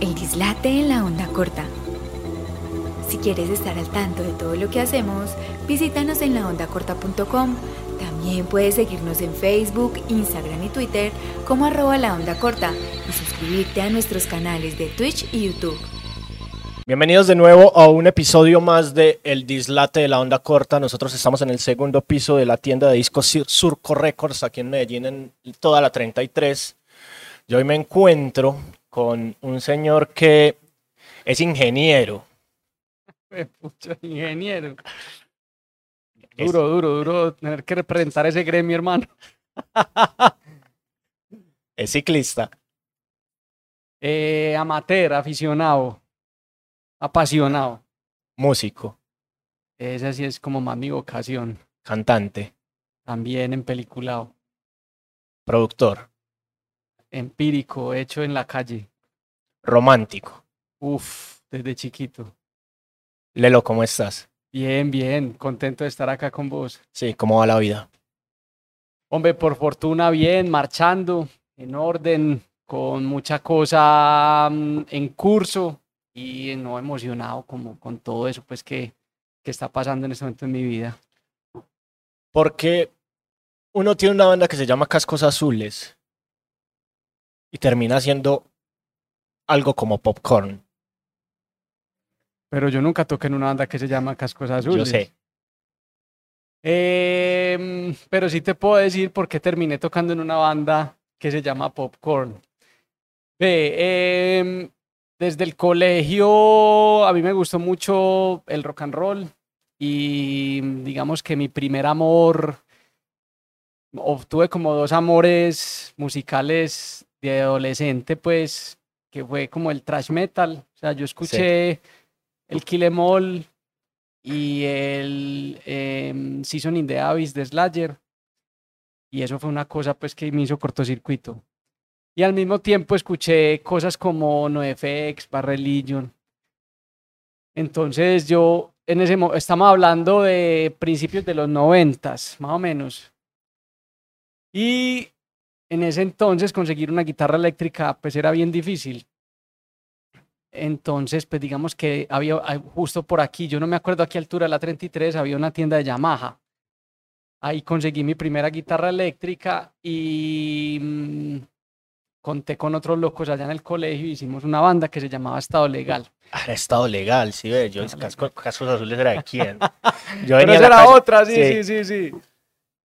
El dislate en la onda corta. Si quieres estar al tanto de todo lo que hacemos, visítanos en laondacorta.com. También puedes seguirnos en Facebook, Instagram y Twitter como arroba la onda corta y suscribirte a nuestros canales de Twitch y YouTube. Bienvenidos de nuevo a un episodio más de El Dislate de la Onda Corta. Nosotros estamos en el segundo piso de la tienda de discos Surco Records aquí en Medellín, en toda la 33. Yo hoy me encuentro con un señor que es ingeniero. Ingeniero. Duro, duro, duro tener que representar ese gremio, hermano. es ciclista. Eh, amateur, aficionado, apasionado. Músico. Esa sí es como más mi vocación. Cantante. También en peliculado. Productor. Empírico, hecho en la calle. Romántico. Uf, desde chiquito. Lelo, ¿cómo estás? Bien, bien, contento de estar acá con vos. Sí, ¿cómo va la vida? Hombre, por fortuna bien, marchando, en orden, con mucha cosa mm, en curso y no emocionado como con todo eso pues que, que está pasando en este momento en mi vida. Porque uno tiene una banda que se llama Cascos Azules y termina siendo algo como popcorn. Pero yo nunca toqué en una banda que se llama Cascos Azules. Yo sé. Em, pero sí te puedo decir por qué terminé tocando en una banda que se llama Popcorn. Em, desde el colegio a mí me gustó mucho el rock and roll y digamos que mi primer amor, obtuve como dos amores musicales de adolescente, pues que fue como el thrash metal. O sea, yo escuché el Kill Em All y el eh, Season in the Abyss de Slayer. Y eso fue una cosa pues que me hizo cortocircuito. Y al mismo tiempo escuché cosas como NoFX, Bar Religion. Entonces yo, en ese estamos hablando de principios de los noventas, más o menos. Y en ese entonces conseguir una guitarra eléctrica pues era bien difícil. Entonces, pues digamos que había ah, justo por aquí, yo no me acuerdo a qué altura, la 33, había una tienda de Yamaha. Ahí conseguí mi primera guitarra eléctrica y mm, conté con otros locos allá en el colegio y hicimos una banda que se llamaba Estado Legal. Ah, Estado Legal, sí, ve, yo casco, Cascos Azules era de quién. Yo Pero esa era otra, sí, sí, sí, sí.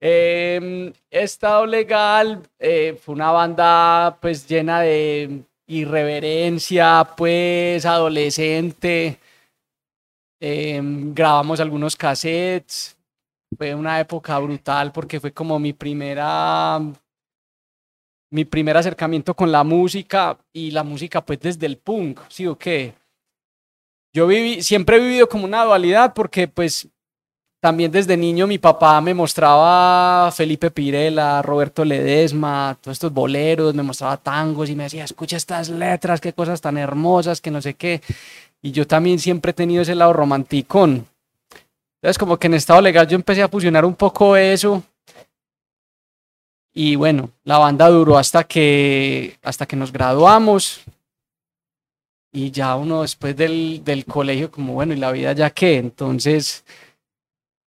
Em, Estado Legal eh, fue una banda pues llena de irreverencia, pues adolescente. Em, grabamos algunos cassettes. Fue una época brutal porque fue como mi primera mi primer acercamiento con la música y la música pues desde el punk, ¿sí o qué? Yo viví, siempre he vivido como una dualidad porque pues también desde niño mi papá me mostraba Felipe Pirela, Roberto Ledesma, todos estos boleros, me mostraba tangos y me decía, escucha estas letras, qué cosas tan hermosas, que no sé qué. Y yo también siempre he tenido ese lado romanticón. Entonces como que en estado legal yo empecé a fusionar un poco eso. Y bueno, la banda duró hasta que, hasta que nos graduamos. Y ya uno después del, del colegio, como bueno, ¿y la vida ya qué? Entonces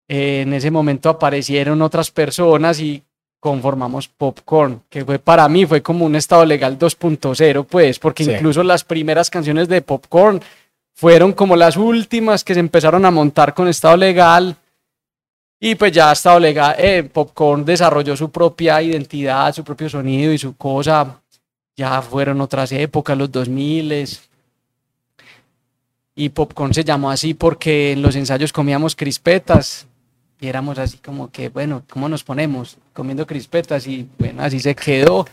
en ese momento aparecieron otras personas y conformamos Popcorn, que fue para mí fue como un estado legal 2.0, pues, porque incluso las primeras canciones de Popcorn fueron como las últimas que se empezaron a montar con estado legal. Y pues ya estado legal, eh, Popcorn desarrolló su propia identidad, su propio sonido y su cosa. Ya fueron otras épocas, los 2000 y Popcorn se llamó así porque en los ensayos comíamos crispetas y éramos así como que, bueno, ¿cómo nos ponemos? Comiendo crispetas y bueno, así se quedó.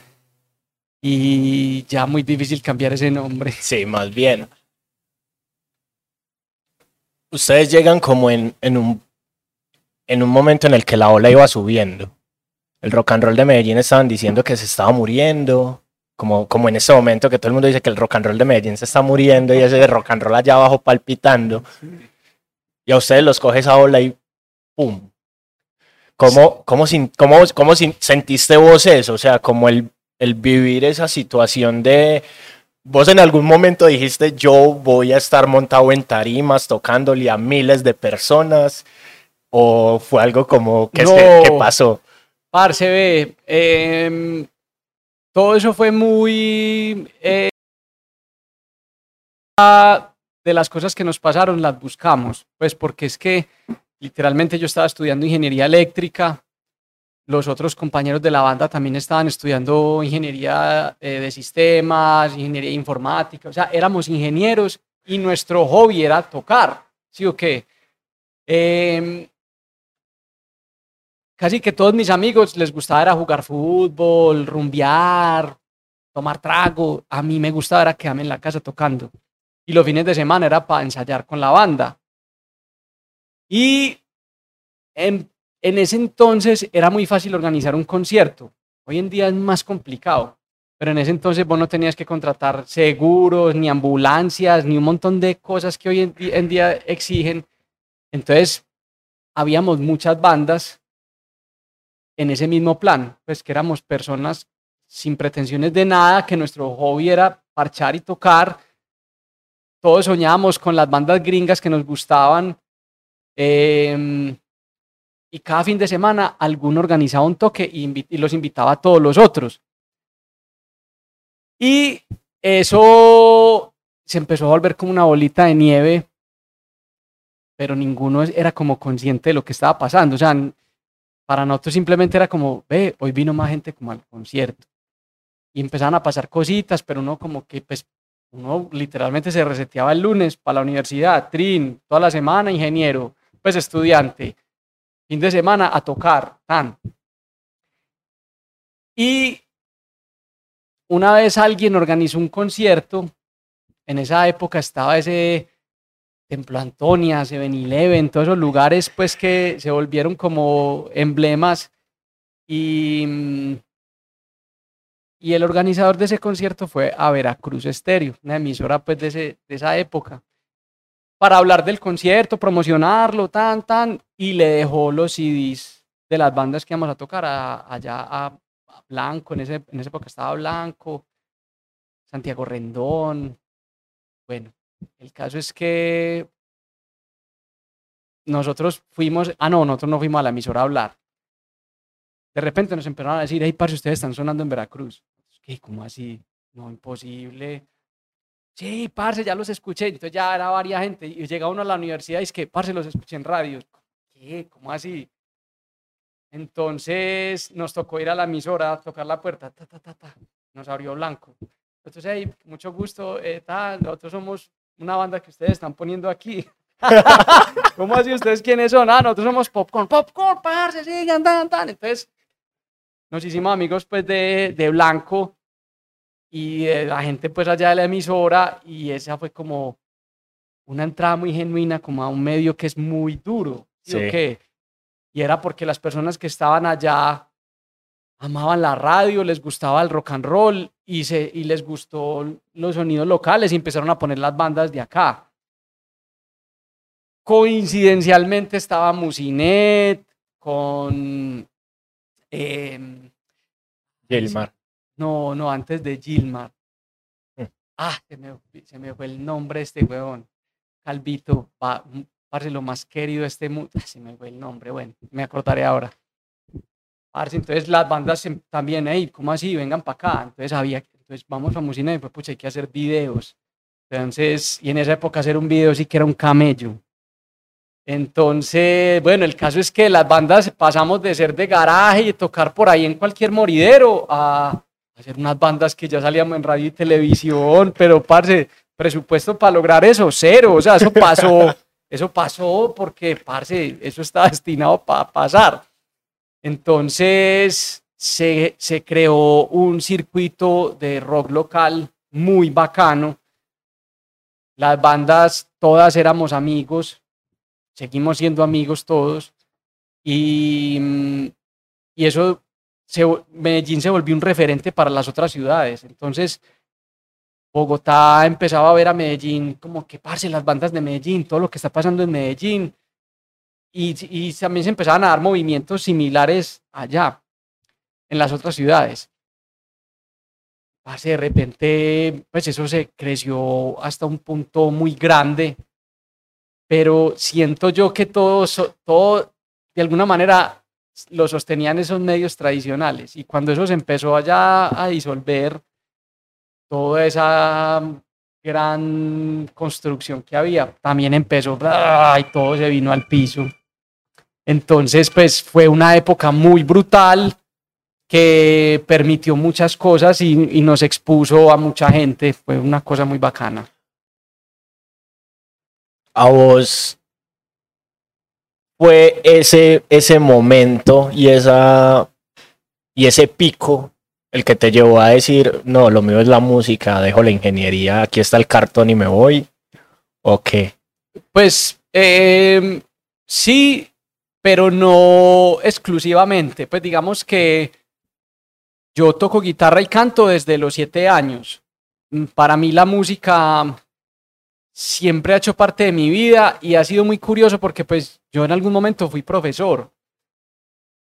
Y ya muy difícil cambiar ese nombre. Sí, más bien. Ustedes llegan como en, en, un, en un momento en el que la ola iba subiendo. El rock and roll de Medellín estaban diciendo que se estaba muriendo, como, como en ese momento que todo el mundo dice que el rock and roll de Medellín se está muriendo y ese de rock and roll allá abajo palpitando. Y a ustedes los coge esa ola y ¡pum! ¿Cómo, cómo, cómo, cómo sentiste vos eso? O sea, como el, el vivir esa situación de ¿Vos en algún momento dijiste yo voy a estar montado en tarimas tocándole a miles de personas? ¿O fue algo como ¿qué pasó? Parce, ve, em, todo eso fue muy... Eh, de las cosas que nos pasaron las buscamos, pues porque es que literalmente yo estaba estudiando ingeniería eléctrica, los otros compañeros de la banda también estaban estudiando ingeniería eh, de sistemas, ingeniería informática, o sea, éramos ingenieros y nuestro hobby era tocar, ¿sí o qué? Em, casi que todos mis amigos les gustaba era jugar fútbol, rumbear, tomar trago, a mí me gustaba era quedarme en la casa tocando y los fines de semana era para ensayar con la banda. Y en, ese entonces era muy fácil organizar un concierto. Hoy en día es más complicado, pero en ese entonces vos no tenías que contratar seguros, ni ambulancias, ni un montón de cosas que hoy en, en día exigen. Entonces, habíamos muchas bandas en ese mismo plan, pues que éramos personas sin pretensiones de nada, que nuestro hobby era parchar y tocar, todos soñábamos con las bandas gringas que nos gustaban. Em, y cada fin de semana alguno organizaba un toque y, los invitaba a todos los otros. Y eso se empezó a volver como una bolita de nieve, pero ninguno era como consciente de lo que estaba pasando. O sea, para nosotros simplemente era como, ve, hoy vino más gente como al concierto. Y empezaban a pasar cositas, pero uno como que pues uno literalmente se reseteaba el lunes para la universidad, trin, toda la semana ingeniero, pues estudiante, fin de semana a tocar, tan. Y una vez alguien organizó un concierto, en esa época estaba ese Templo Antonia, Seven Eleven, todos esos lugares pues que se volvieron como emblemas y y el organizador de ese concierto fue a Veracruz Estéreo, una emisora pues de, de esa época, para hablar del concierto, promocionarlo, tan, tan, y le dejó los CDs de las bandas que íbamos a tocar allá a, Blanco, en, ese, en esa época estaba Blanco, Santiago Rendón. Bueno, el caso es que nosotros fuimos, ah, no, nosotros no fuimos a la emisora a hablar. De repente nos empezaron a decir, hey, parce, ustedes están sonando en Veracruz. ¿Qué? ¿Cómo así? No, imposible. Sí, parce, ya los escuché. Entonces ya era varias gente. Y llega uno a la universidad y es que, parce, los escuché en radio. ¿Qué? ¿Cómo así? Entonces nos tocó ir a la emisora tocar la puerta. Ta, ta, ta, ta. Nos abrió blanco. Entonces, hey, mucho gusto. Eh, nosotros somos una banda que ustedes están poniendo aquí. ¿Cómo así? ¿Ustedes quiénes son? Ah, nosotros somos Popcorn. Popcorn, parce, sigan, tan, tan. Entonces nos hicimos amigos pues de, de Blanco y de la gente pues allá de la emisora y esa fue como una entrada muy genuina como a un medio que es muy duro. ¿sí? Y era porque las personas que estaban allá amaban la radio, les gustaba el rock and roll y, se, y les gustó los sonidos locales y empezaron a poner las bandas de acá. Coincidencialmente estaba Musinet con Em, Gilmar. No, no, antes de Gilmar. Mm. Ah, se me, se me, fue el nombre de este huevón. Calvito, pa, parce, lo más querido de este mundo. Ah, se me fue el nombre, bueno, me acordaré ahora. Parce, entonces las bandas también, hey, ¿cómo así? Vengan para acá. Entonces había, entonces vamos a Musina y pues, pucha, hay que hacer videos. Entonces, y en esa época hacer un video sí que era un camello. Entonces, bueno, el caso es que las bandas pasamos de ser de garaje y tocar por ahí en cualquier moridero a hacer unas bandas que ya salíamos en radio y televisión, pero parce, presupuesto para lograr eso, cero, o sea, eso pasó, eso pasó porque, parce, eso está destinado para pasar. Entonces, se, se creó un circuito de rock local muy bacano. Las bandas, todas éramos amigos, seguimos siendo amigos todos y, y eso, Medellín se volvió un referente para las otras ciudades. Entonces, Bogotá empezaba a ver a Medellín como que parce las bandas de Medellín, todo lo que está pasando en Medellín. Y, y también se empezaban a dar movimientos similares allá, en las otras ciudades. de repente, pues eso se creció hasta un punto muy grande, pero siento yo que todo, todo de alguna manera lo sostenían esos medios tradicionales y cuando eso se empezó allá a disolver, toda esa gran construcción que había, también empezó y todo se vino al piso. Entonces, pues fue una época muy brutal que permitió muchas cosas y, nos expuso a mucha gente. Fue una cosa muy bacana. A vos fue ese, ese momento y, esa, y ese pico el que te llevó a decir, no, lo mío es la música, dejo la ingeniería, aquí está el cartón y me voy? ¿O qué? Pues em, sí, pero no exclusivamente. Pues digamos que yo toco guitarra y canto desde los siete años. Mm, para mí la música siempre ha hecho parte de mi vida y ha sido muy curioso porque pues yo en algún momento fui profesor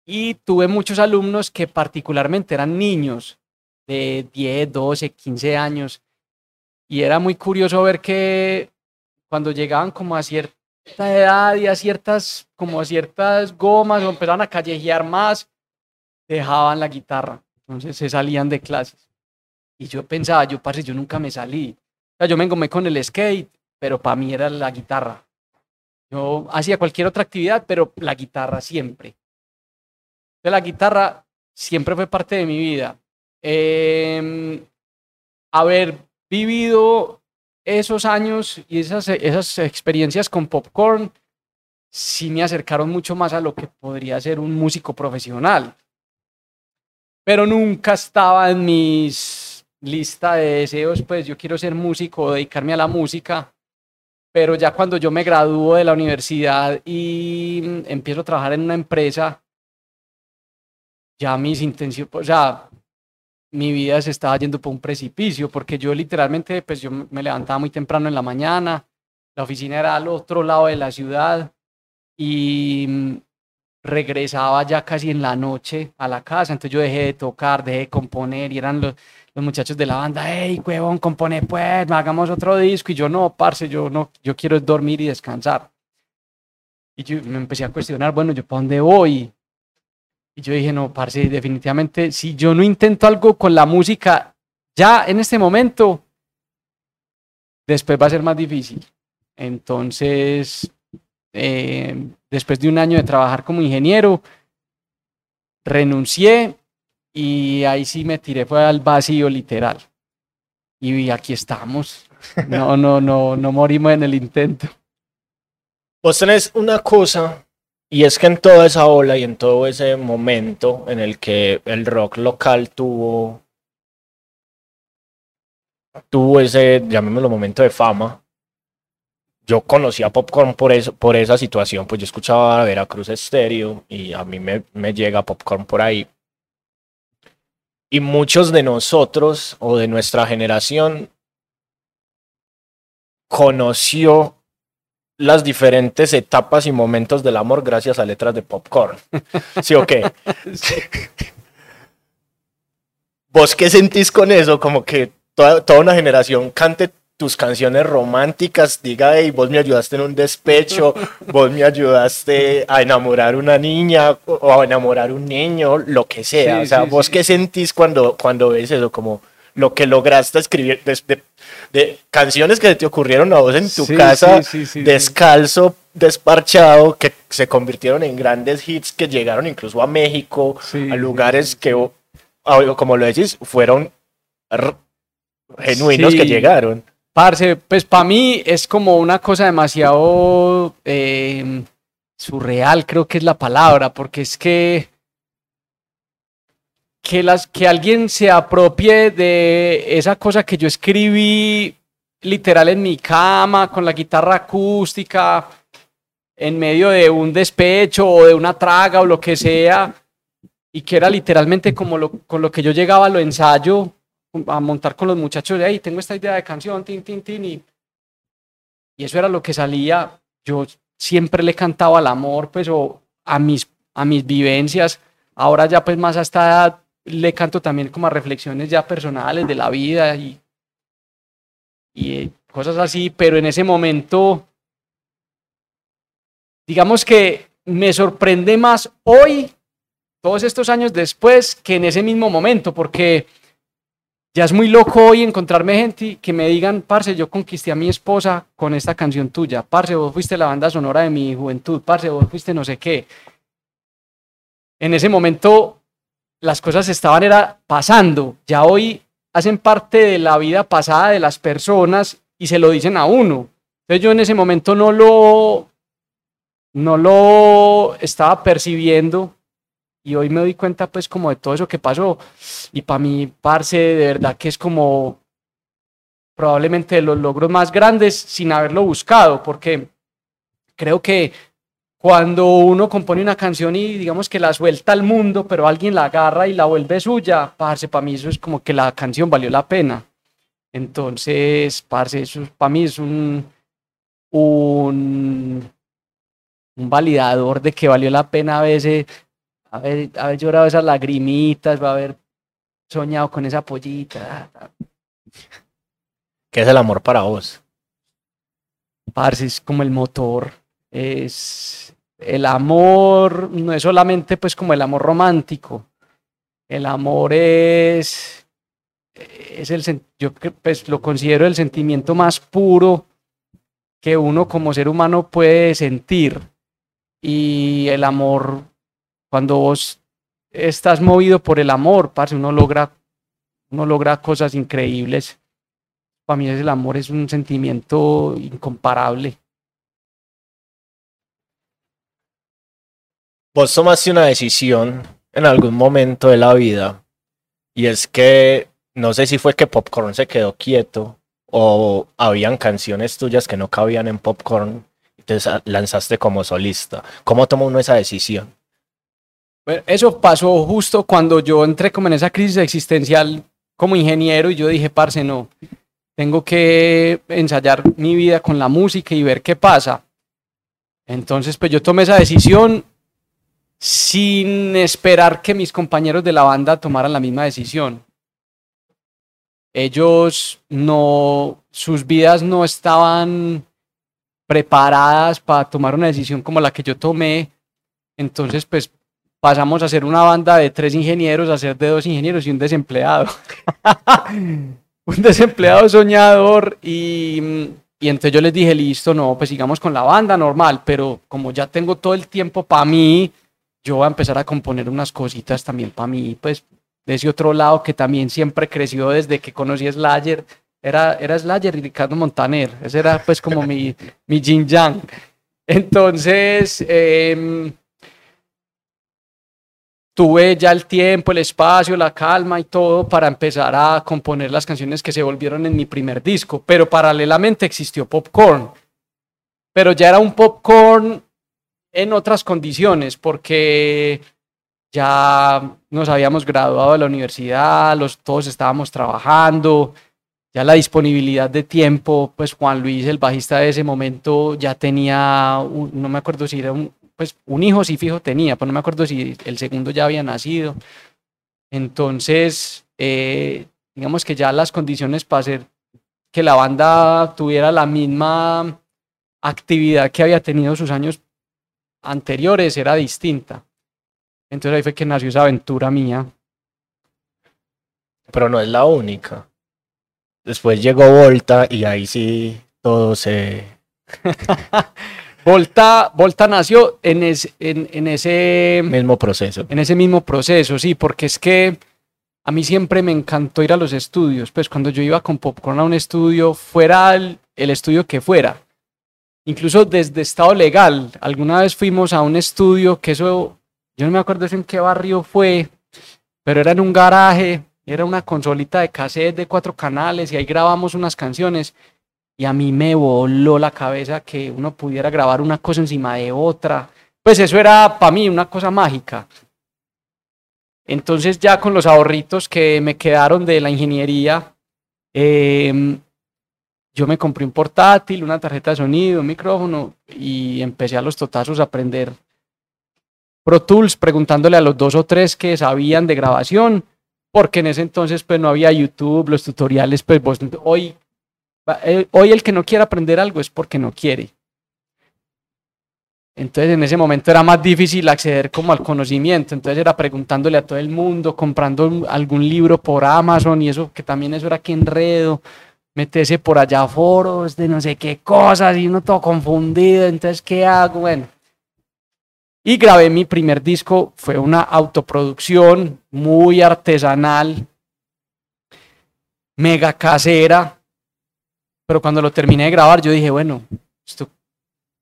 y tuve muchos alumnos que particularmente eran niños de 10, 12, 15 años y era muy curioso ver que cuando llegaban como a cierta edad y a ciertas como a ciertas gomas o empezaban a callejear más dejaban la guitarra entonces se salían de clases. Y yo pensaba, yo, parce, yo nunca me salí. O sea, yo me engomé con el skate, pero para mí era la guitarra. Yo hacía cualquier otra actividad, pero la guitarra siempre. Entonces, la guitarra siempre fue parte de mi vida. Em, haber vivido esos años y esas, esas experiencias con popcorn sí me acercaron mucho más a lo que podría ser un músico profesional pero nunca estaba en mis lista de deseos, pues yo quiero ser músico, dedicarme a la música, pero ya cuando yo me gradúo de la universidad y mm, empiezo a trabajar en una empresa, ya mis intenciones, o sea, mi vida se estaba yendo por un precipicio, porque yo literalmente, pues yo me levantaba muy temprano en la mañana, la oficina era al otro lado de la ciudad y mm, regresaba ya casi en la noche a la casa, entonces yo dejé de tocar, dejé de componer y eran los, los muchachos de la banda, hey, huevón, compone pues, hagamos otro disco y yo no, parce, yo no, yo quiero dormir y descansar. Y yo me empecé a cuestionar, bueno, ¿yo para dónde voy? Y yo dije, no, parce, definitivamente, si yo no intento algo con la música ya en este momento, después va a ser más difícil. Entonces, eh, después de un año de trabajar como ingeniero, renuncié y ahí sí me tiré fue al vacío literal. Y aquí estamos. No, no, no, no morimos en el intento. Vos tenés una cosa, y es que en toda esa ola y en todo ese momento en el que el rock local tuvo, tuvo ese, llamémoslo, momento de fama, yo conocía Popcorn por, eso, por esa situación, pues yo escuchaba Veracruz Estéreo y a mí me, me llega Popcorn por ahí. Y muchos de nosotros o de nuestra generación conoció las diferentes etapas y momentos del amor gracias a letras de Popcorn. ¿Sí o qué? ¿Vos qué sentís con eso? Como que toda, toda una generación cante tus canciones románticas, diga, hey, vos me ayudaste en un despecho, vos me ayudaste a enamorar una niña o a enamorar un niño, lo que sea. o sea, vos qué sentís cuando, cuando ves eso, como lo que lograste escribir de, canciones que te ocurrieron a vos en tu casa, descalzo, desparchado, que se convirtieron en grandes hits que llegaron incluso a México, a lugares que, como lo decís, fueron genuinos que llegaron. Parce, pues para mí es como una cosa demasiado eh, surreal, creo que es la palabra, porque es que que, las, que alguien se apropie de esa cosa que yo escribí literal en mi cama, con la guitarra acústica, en medio de un despecho o de una traga o lo que sea, y que era literalmente como lo, con lo que yo llegaba a lo ensayo a montar con los muchachos de ahí, tengo esta idea de canción, tin, tin, tin, y, y eso era lo que salía. Yo siempre le cantaba al amor, pues, o a mis, a mis vivencias. Ahora ya, pues, más a esta edad, le canto también como a reflexiones ya personales de la vida y, y eh, cosas así, pero en ese momento, digamos que me sorprende más hoy, todos estos años después, que en ese mismo momento, porque ya es muy loco hoy encontrarme gente que me digan, parce, yo conquisté a mi esposa con esta canción tuya, parce, vos fuiste la banda sonora de mi juventud, parce, vos fuiste no sé qué. En ese momento las cosas estaban era pasando, ya hoy hacen parte de la vida pasada de las personas y se lo dicen a uno. Entonces yo en ese momento no lo, no lo estaba percibiendo y hoy me doy cuenta pues como de todo eso que pasó y para mí, parce, de verdad que es como probablemente de los logros más grandes sin haberlo buscado, porque creo que cuando uno compone una canción y digamos que la suelta al mundo, pero alguien la agarra y la vuelve suya, parce, para mí eso es como que la canción valió la pena. Entonces, parce, eso para mí es un, un, un validador de que valió la pena a veces haber, haber llorado esas lagrimitas, va a haber soñado con esa pollita. ¿Qué es el amor para vos? Parce, es como el motor. Es el amor, no es solamente pues como el amor romántico. El amor es, es el, yo pues lo considero el sentimiento más puro que uno como ser humano puede sentir. Y el amor cuando vos estás movido por el amor, parce, uno logra, uno logra cosas increíbles. Para mí el amor es un sentimiento incomparable. Vos tomaste una decisión en algún momento de la vida y es que no sé si fue que Popcorn se quedó quieto o habían canciones tuyas que no cabían en Popcorn y te lanzaste como solista. ¿Cómo tomó uno esa decisión? Eso pasó justo cuando yo entré como en esa crisis existencial como ingeniero y yo dije, parce, no, tengo que ensayar mi vida con la música y ver qué pasa. Entonces, pues yo tomé esa decisión sin esperar que mis compañeros de la banda tomaran la misma decisión. Ellos no, sus vidas no estaban preparadas para tomar una decisión como la que yo tomé. Entonces, pues pasamos a ser una banda de tres ingenieros a ser de dos ingenieros y un desempleado. un desempleado soñador y, y entonces yo les dije, listo, no, pues sigamos con la banda normal, pero como ya tengo todo el tiempo para mí, yo voy a empezar a componer unas cositas también para mí, pues de ese otro lado que también siempre creció desde que conocí a Slayer, era, era Slayer y Ricardo Montaner, ese era pues como mi, mi Jin Yang. Entonces, eh, tuve ya el tiempo, el espacio, la calma y todo para empezar a componer las canciones que se volvieron en mi primer disco, pero paralelamente existió Popcorn. Pero ya era un Popcorn en otras condiciones, porque ya nos habíamos graduado de la universidad, los, todos estábamos trabajando, ya la disponibilidad de tiempo, pues Juan Luis, el bajista de ese momento, ya tenía, no me acuerdo si era un, pues un hijo sí fijo tenía, pero no me acuerdo si el segundo ya había nacido. Entonces, eh, digamos que ya las condiciones para hacer que la banda tuviera la misma actividad que había tenido sus años anteriores era distinta. Entonces ahí fue que nació esa aventura mía. Pero no es la única. Después llegó Volta y ahí sí todo se... Volta, Volta nació en, en, ese mismo proceso. En ese mismo proceso, sí, porque es que a mí siempre me encantó ir a los estudios. Pues cuando yo iba con Popcorn a un estudio, fuera el, estudio que fuera, incluso desde estado legal, alguna vez fuimos a un estudio que eso, yo no me acuerdo en qué barrio fue, pero era en un garaje, era una consolita de cassette de cuatro canales y ahí grabamos unas canciones y a mí me voló la cabeza que uno pudiera grabar una cosa encima de otra. Pues eso era para mí una cosa mágica. Entonces ya con los ahorritos que me quedaron de la ingeniería, em, yo me compré un portátil, una tarjeta de sonido, un micrófono y empecé a los totazos a aprender Pro Tools, preguntándole a los dos o tres que sabían de grabación porque en ese entonces pues no había YouTube, los tutoriales, pues hoy, hoy el que no quiere aprender algo es porque no quiere. Entonces en ese momento era más difícil acceder como al conocimiento, entonces era preguntándole a todo el mundo, comprando algún libro por Amazon y eso, que también eso era que enredo, meterse por allá foros de no sé qué cosas y uno todo confundido, entonces ¿qué hago? Bueno. Y grabé mi primer disco, fue una autoproducción muy artesanal, mega casera, pero cuando lo terminé de grabar yo dije, bueno,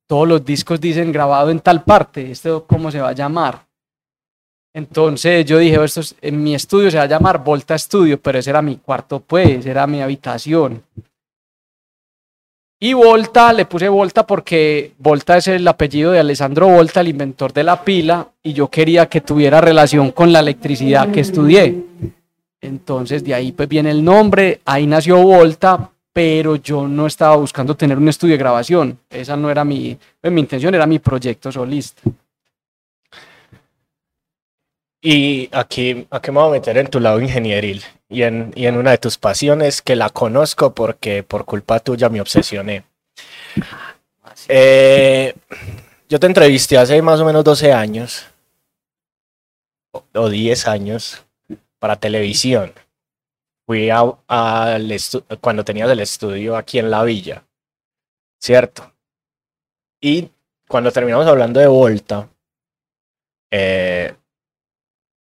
todos los discos dicen grabado en tal parte, ¿esto cómo se va a llamar? Entonces yo dije, esto en mi estudio se va a llamar Volta Studio, pero ese era mi cuarto, pues, era mi habitación. Y Volta, le puse Volta porque Volta es el apellido de Alessandro Volta, el inventor de la pila, y yo quería que tuviera relación con la electricidad que estudié. Entonces de ahí pues viene el nombre, ahí nació Volta, pero yo no estaba buscando tener un estudio de grabación. Esa no era mi, pues, mi intención, era mi proyecto solista. Y aquí, aquí me voy a meter en tu lado ingenieril y en, y en una de tus pasiones que la conozco porque por culpa tuya me obsesioné. Eh, yo te entrevisté hace más o menos 12 años o, o 10 años para televisión fui a, cuando tenías el estudio aquí en la villa, ¿cierto? Y cuando terminamos hablando de Volta, eh,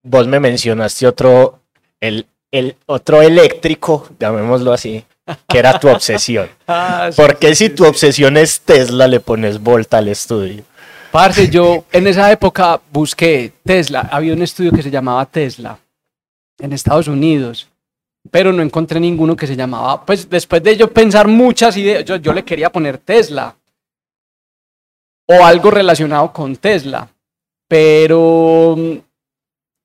vos me mencionaste otro, el, el otro eléctrico, llamémoslo así, que era tu obsesión. ah, ¿Por qué si tu obsesión es Tesla le pones Volta al estudio? Parce, yo en esa época busqué Tesla, había un estudio que se llamaba Tesla en Estados Unidos pero no encontré ninguno que se llamaba, pues después de yo pensar muchas ideas, yo, le quería poner Tesla o algo relacionado con Tesla, pero mm,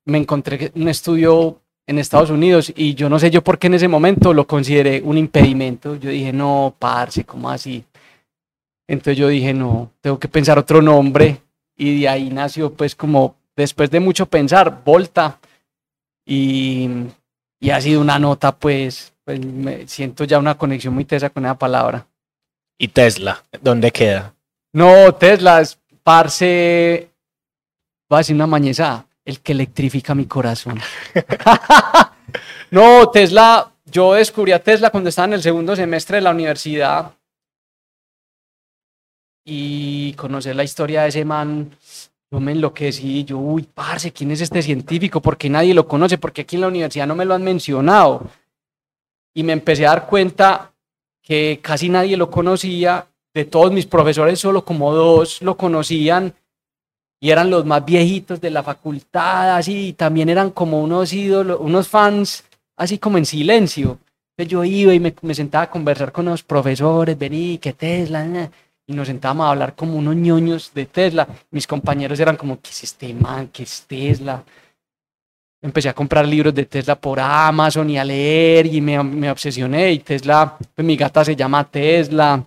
me encontré un estudio en Estados Unidos y yo no sé yo por qué en ese momento lo consideré un impedimento. Yo dije, no, parce, ¿cómo así? Entonces yo dije, no, tengo que pensar otro nombre y de ahí nació pues como después de mucho pensar, Volta y y ha sido una nota, pues, pues me siento ya una conexión muy tesa con esa palabra. ¿Y Tesla? ¿Dónde queda? No, Tesla es, parce, va a decir una mañeza, el que electrifica mi corazón. no, Tesla, yo descubrí a Tesla cuando estaba en el segundo semestre de la universidad y conocer la historia de ese man yo me enloquecí, yo, uy, parce, ¿quién es este científico? ¿Por qué nadie lo conoce? Porque aquí en la universidad no me lo han mencionado. Y me empecé a dar cuenta que casi nadie lo conocía. De todos mis profesores, solo como dos lo conocían. Y eran los más viejitos de la facultad, así. Y también eran como unos ídolos, unos fans, así como en silencio. Entonces yo iba y me, me sentaba a conversar con los profesores, vení, que Tesla, y nos sentábamos a hablar como unos ñoños de Tesla. Mis compañeros eran como, ¿qué es este man? ¿Qué es Tesla? Empecé a comprar libros de Tesla por Amazon y a leer y me, me obsesioné. Y Tesla, pues mi gata se llama Tesla.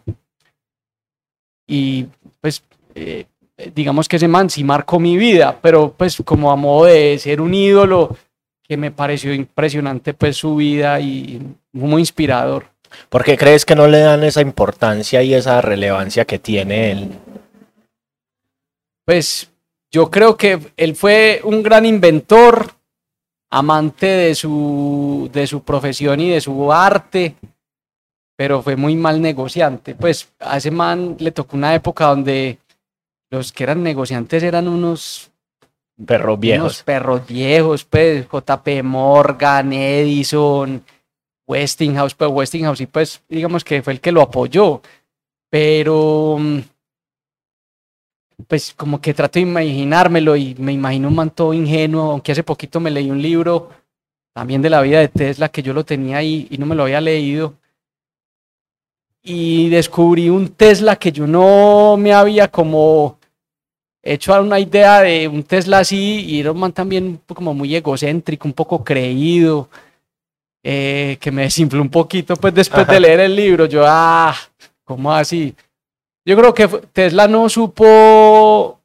Y pues eh, digamos que ese man sí marcó mi vida, pero pues como a modo de ser un ídolo, que me pareció impresionante pues su vida y muy inspirador. ¿Por qué crees que no le dan esa importancia y esa relevancia que tiene él? Pues yo creo que él fue un gran inventor, amante de su, de su profesión y de su arte, pero fue muy mal negociante. Pues a ese man le tocó una época donde los que eran negociantes eran unos perros viejos. Unos perros viejos, pues JP Morgan, Edison, Westinghouse, pues Westinghouse y pues digamos que fue el que lo apoyó, pero mm, pues como que trato de imaginármelo y me imagino un manto ingenuo, aunque hace poquito me leí un libro también de la vida de Tesla que yo lo tenía ahí y no me lo había leído y descubrí un Tesla que yo no me había como hecho una idea de un Tesla así y era un man también como muy egocéntrico, un poco creído, eh, que me desinfló un poquito pues después de leer el libro. Yo, ah, ¿cómo así? Yo creo que Tesla no supo,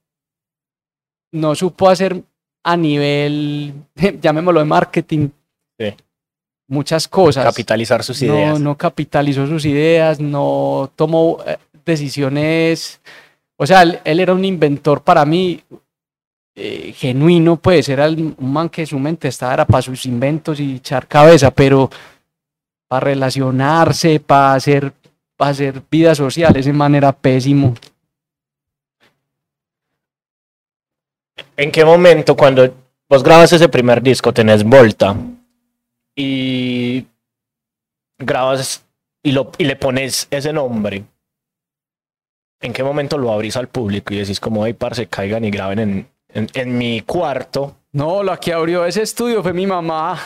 no supo hacer a nivel, llamémoslo de marketing, Sí. Muchas cosas. Capitalizar sus no, ideas. No capitalizó sus ideas, no tomó eh, decisiones. O sea, él, él era un inventor para mí eh, genuino, pues era el- un man que su mente estaba era para sus inventos y echar cabeza, pero para relacionarse, para hacer, para hacer vida social, ese man era pésimo. ¿En qué momento cuando vos grabas ese primer disco tenés Volta y grabas y, lo, y le pones ese nombre? ¿En qué momento lo abrís al público y decís como, hey, parce, caigan y graben en, en, en mi cuarto? No, la que abrió ese estudio fue mi mamá.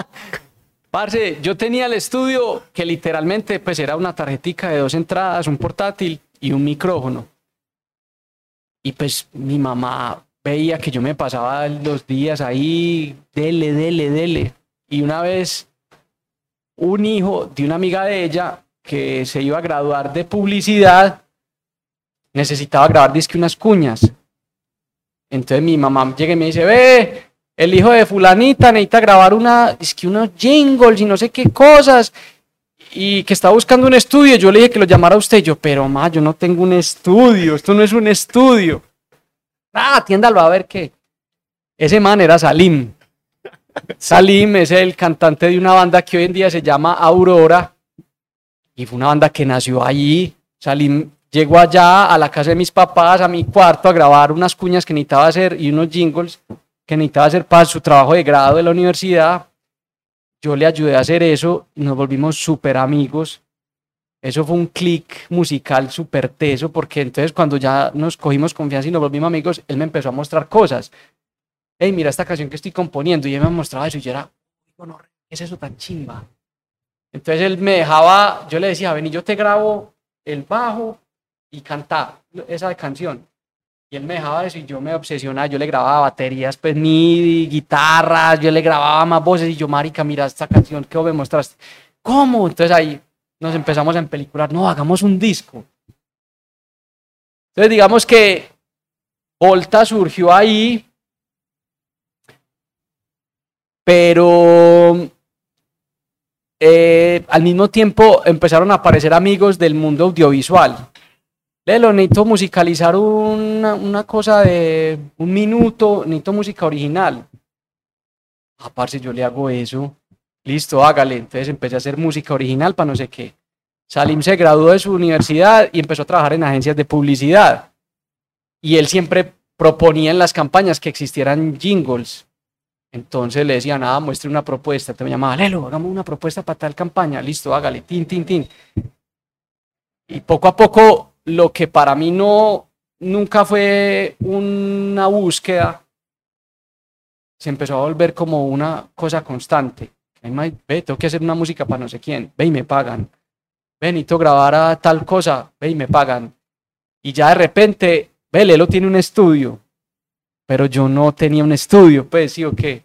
Parce, yo tenía el estudio que literalmente pues era una tarjetica de dos entradas, un portátil y un micrófono. Y pues mi mamá veía que yo me pasaba los días ahí, dele, dele, dele. Y una vez un hijo de una amiga de ella que se iba a graduar de publicidad necesitaba grabar disque unas cuñas. Entonces mi mamá llega y me dice, ve, el hijo de fulanita necesita grabar una, es que unos jingles y no sé qué cosas, y que está buscando un estudio. Yo le dije que lo llamara a usted. Yo, pero ma, yo no tengo un estudio, esto no es un estudio. Ah, atiéndalo a ver qué. Ese man era Salim. Salim es el cantante de una banda que hoy en día se llama Aurora, y fue una banda que nació allí. Salim llegó allá a la casa de mis papás, a mi cuarto, a grabar unas cuñas que necesitaba hacer y unos jingles que necesitaba hacer para su trabajo de grado de la universidad. Yo le ayudé a hacer eso y nos volvimos súper amigos. Eso fue un clic musical súper teso porque entonces cuando ya nos cogimos confianza y nos volvimos amigos, él me empezó a mostrar cosas. Hey, mira esta canción que estoy componiendo y él me mostraba eso y yo era, "Bueno, ¿qué es eso tan chimba? Entonces él me dejaba, yo le decía, ven y yo te grabo el bajo y cantar esa canción. Y él me dejaba eso yo me obsesionaba, yo le grababa baterías, pues MIDI, guitarras, yo le grababa más voces y yo, marica, mira esta canción que vos me mostraste. ¿Cómo? Entonces ahí nos empezamos a empelicular, no, hagamos un disco. Entonces digamos que Volta surgió ahí, pero eh, al mismo tiempo empezaron a aparecer amigos del mundo audiovisual. Lelo, necesito musicalizar una, una cosa de un minuto, necesito música original. Ah, parce, yo le hago eso. Listo, hágale. Entonces empecé a hacer música original para no sé qué. Salim se graduó de su universidad y empezó a trabajar en agencias de publicidad. Y él siempre proponía en las campañas que existieran jingles. Entonces le decía, nada, muestre una propuesta. Te me llamaba, Lelo, hagamos una propuesta para tal campaña. Listo, hágale, tin, tin, tin. Y poco a poco, lo que para mí no, nunca fue una búsqueda, se empezó a volver como una cosa constante. Ve, tengo que hacer una música para no sé quién. Ve y me pagan. Ve, necesito grabar a tal cosa. Ve y me pagan. Y ya de repente, ve, Lelo tiene un estudio pero yo no tenía un estudio, pues sí o qué.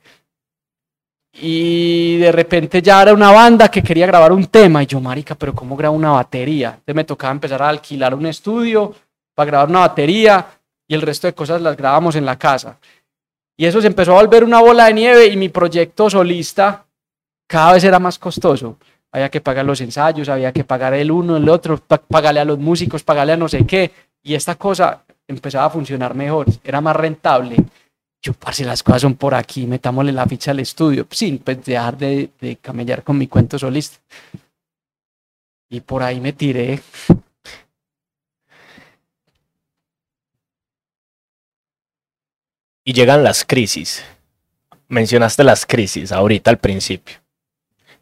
Y de repente ya era una banda que quería grabar un tema y yo, marica, pero ¿cómo grabo una batería? Entonces me tocaba empezar a alquilar un estudio para grabar una batería y el resto de cosas las grabamos en la casa. Y eso se empezó a volver una bola de nieve y mi proyecto solista cada vez era más costoso. Había que pagar los ensayos, había que pagar el uno, el otro, pa- pagarle a los músicos, pagarle a no sé qué. Y esta cosa empezaba a funcionar mejor, era más rentable. Yo, parce, las cosas son por aquí, metámosle la ficha al estudio, sin pues, dejar de, de camellar con mi cuento solista. Y por ahí me tiré. Y llegan las crisis. Mencionaste las crisis ahorita al principio.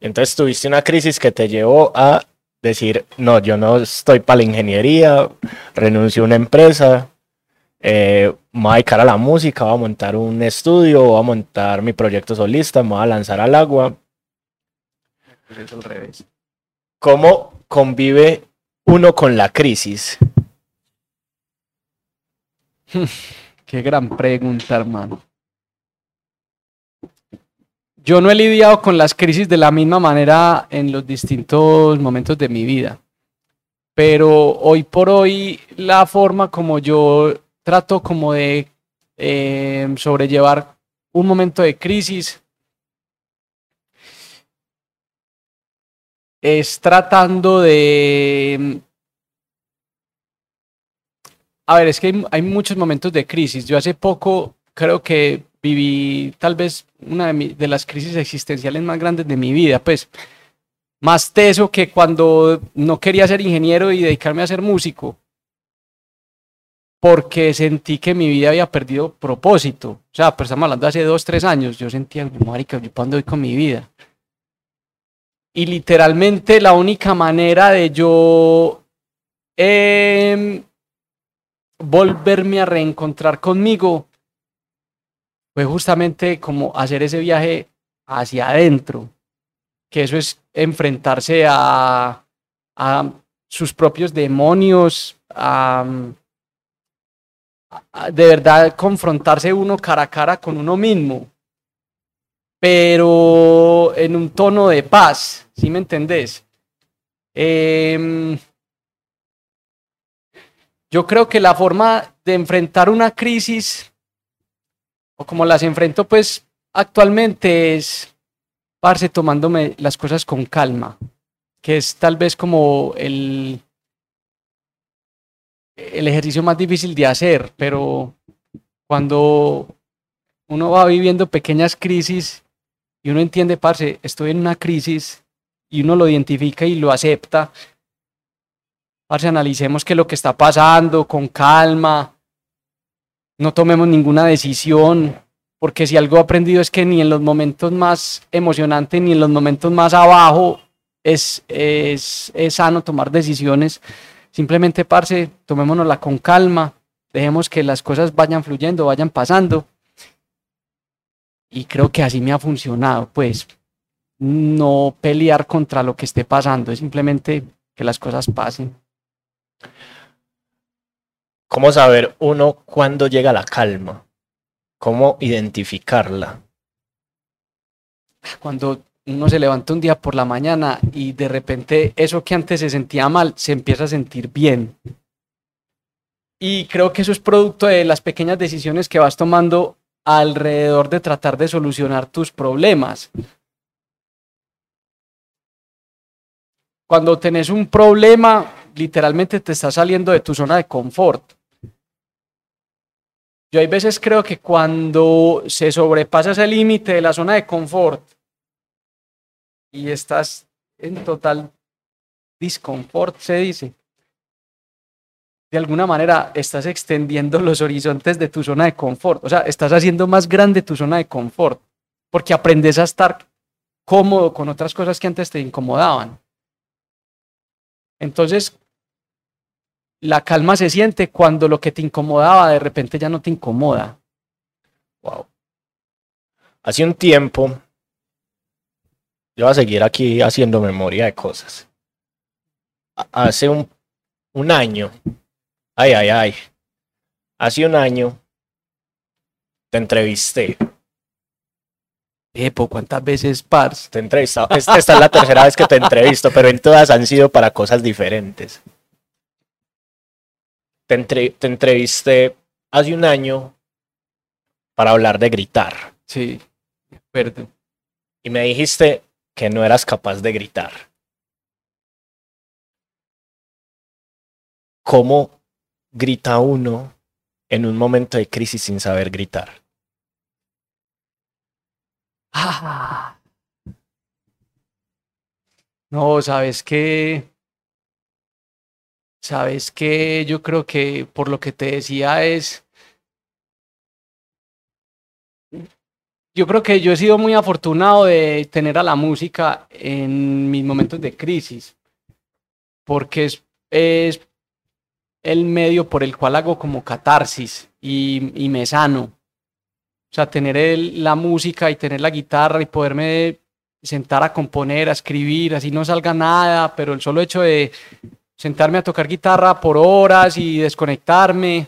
Entonces tuviste una crisis que te llevó a decir, no, yo no estoy para la ingeniería, renuncio a una empresa, eh, me voy a dedicar a la música, voy a montar un estudio, voy a montar mi proyecto solista, me voy a lanzar al agua. Es al revés. ¿Cómo convive uno con la crisis? Qué gran pregunta, hermano. Yo no he lidiado con las crisis de la misma manera en los distintos momentos de mi vida, pero hoy por hoy la forma como yo trato como de eh, sobrellevar un momento de crisis es tratando de... A ver, es que hay, muchos momentos de crisis. Yo hace poco creo que viví tal vez una de, de las crisis existenciales más grandes de mi vida, pues más teso que cuando no quería ser ingeniero y dedicarme a ser músico porque sentí que mi vida había perdido propósito. O sea, pues estamos hablando de hace dos, tres años. Yo sentía, marica, ¿yo dónde voy con mi vida? Y literalmente la única manera de yo em, volverme a reencontrar conmigo fue justamente como hacer ese viaje hacia adentro, que eso es enfrentarse a, a sus propios demonios, a de verdad confrontarse uno cara a cara con uno mismo, pero en un tono de paz, ¿sí me entendés? Em, yo creo que la forma de enfrentar una crisis, o como las enfrento pues actualmente, es parse tomándome las cosas con calma, que es tal vez como el, el ejercicio más difícil de hacer, pero cuando uno va viviendo pequeñas crisis y uno entiende, parce, estoy en una crisis y uno lo identifica y lo acepta, parce, analicemos qué lo que está pasando con calma, no tomemos ninguna decisión, porque si algo he aprendido es que ni en los momentos más emocionantes ni en los momentos más abajo es, es, es sano tomar decisiones Simplemente, parce, tomémonosla con calma, dejemos que las cosas vayan fluyendo, vayan pasando. Y creo que así me ha funcionado, pues no pelear contra lo que esté pasando, es simplemente que las cosas pasen. ¿Cómo saber uno cuándo llega la calma? ¿Cómo identificarla? Cuando uno se levanta un día por la mañana y de repente eso que antes se sentía mal se empieza a sentir bien. Y creo que eso es producto de las pequeñas decisiones que vas tomando alrededor de tratar de solucionar tus problemas. Cuando tenés un problema, literalmente te estás saliendo de tu zona de confort. Yo hay veces creo que cuando se sobrepasa ese límite de la zona de confort, y estás en total disconfort, se dice. De alguna manera estás extendiendo los horizontes de tu zona de confort, o sea, estás haciendo más grande tu zona de confort, porque aprendes a estar cómodo con otras cosas que antes te incomodaban. Entonces, la calma se siente cuando lo que te incomodaba de repente ya no te incomoda. Wow. Hace un tiempo yo voy a seguir aquí haciendo memoria de cosas. Hace un, un año, ay, ay, ay, hace un año te entrevisté. Epo, ¿cuántas veces, Pars? Te he entrevistado. Esta, esta es la tercera vez que te entrevisto, pero en todas han sido para cosas diferentes. Te, entre, te entrevisté hace un año para hablar de gritar. Sí, perdón. Y me dijiste, que no eras capaz de gritar. ¿Cómo grita uno en un momento de crisis sin saber gritar? No, sabes que, sabes que yo creo que por lo que te decía es, yo creo que yo he sido muy afortunado de tener a la música en mis momentos de crisis, porque es, es el medio por el cual hago como catarsis y, y me sano. O sea, tener el, la música y tener la guitarra y poderme sentar a componer, a escribir, así no salga nada, pero el solo hecho de sentarme a tocar guitarra por horas y desconectarme,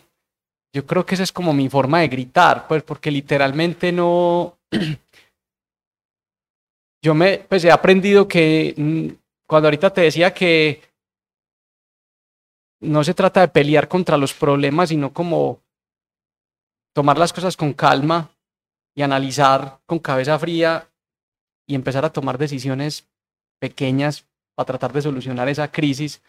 yo creo que esa es como mi forma de gritar, pues porque literalmente no, yo me, pues he aprendido que mm, cuando ahorita te decía que no se trata de pelear contra los problemas, sino como tomar las cosas con calma y analizar con cabeza fría y empezar a tomar decisiones pequeñas para tratar de solucionar esa crisis.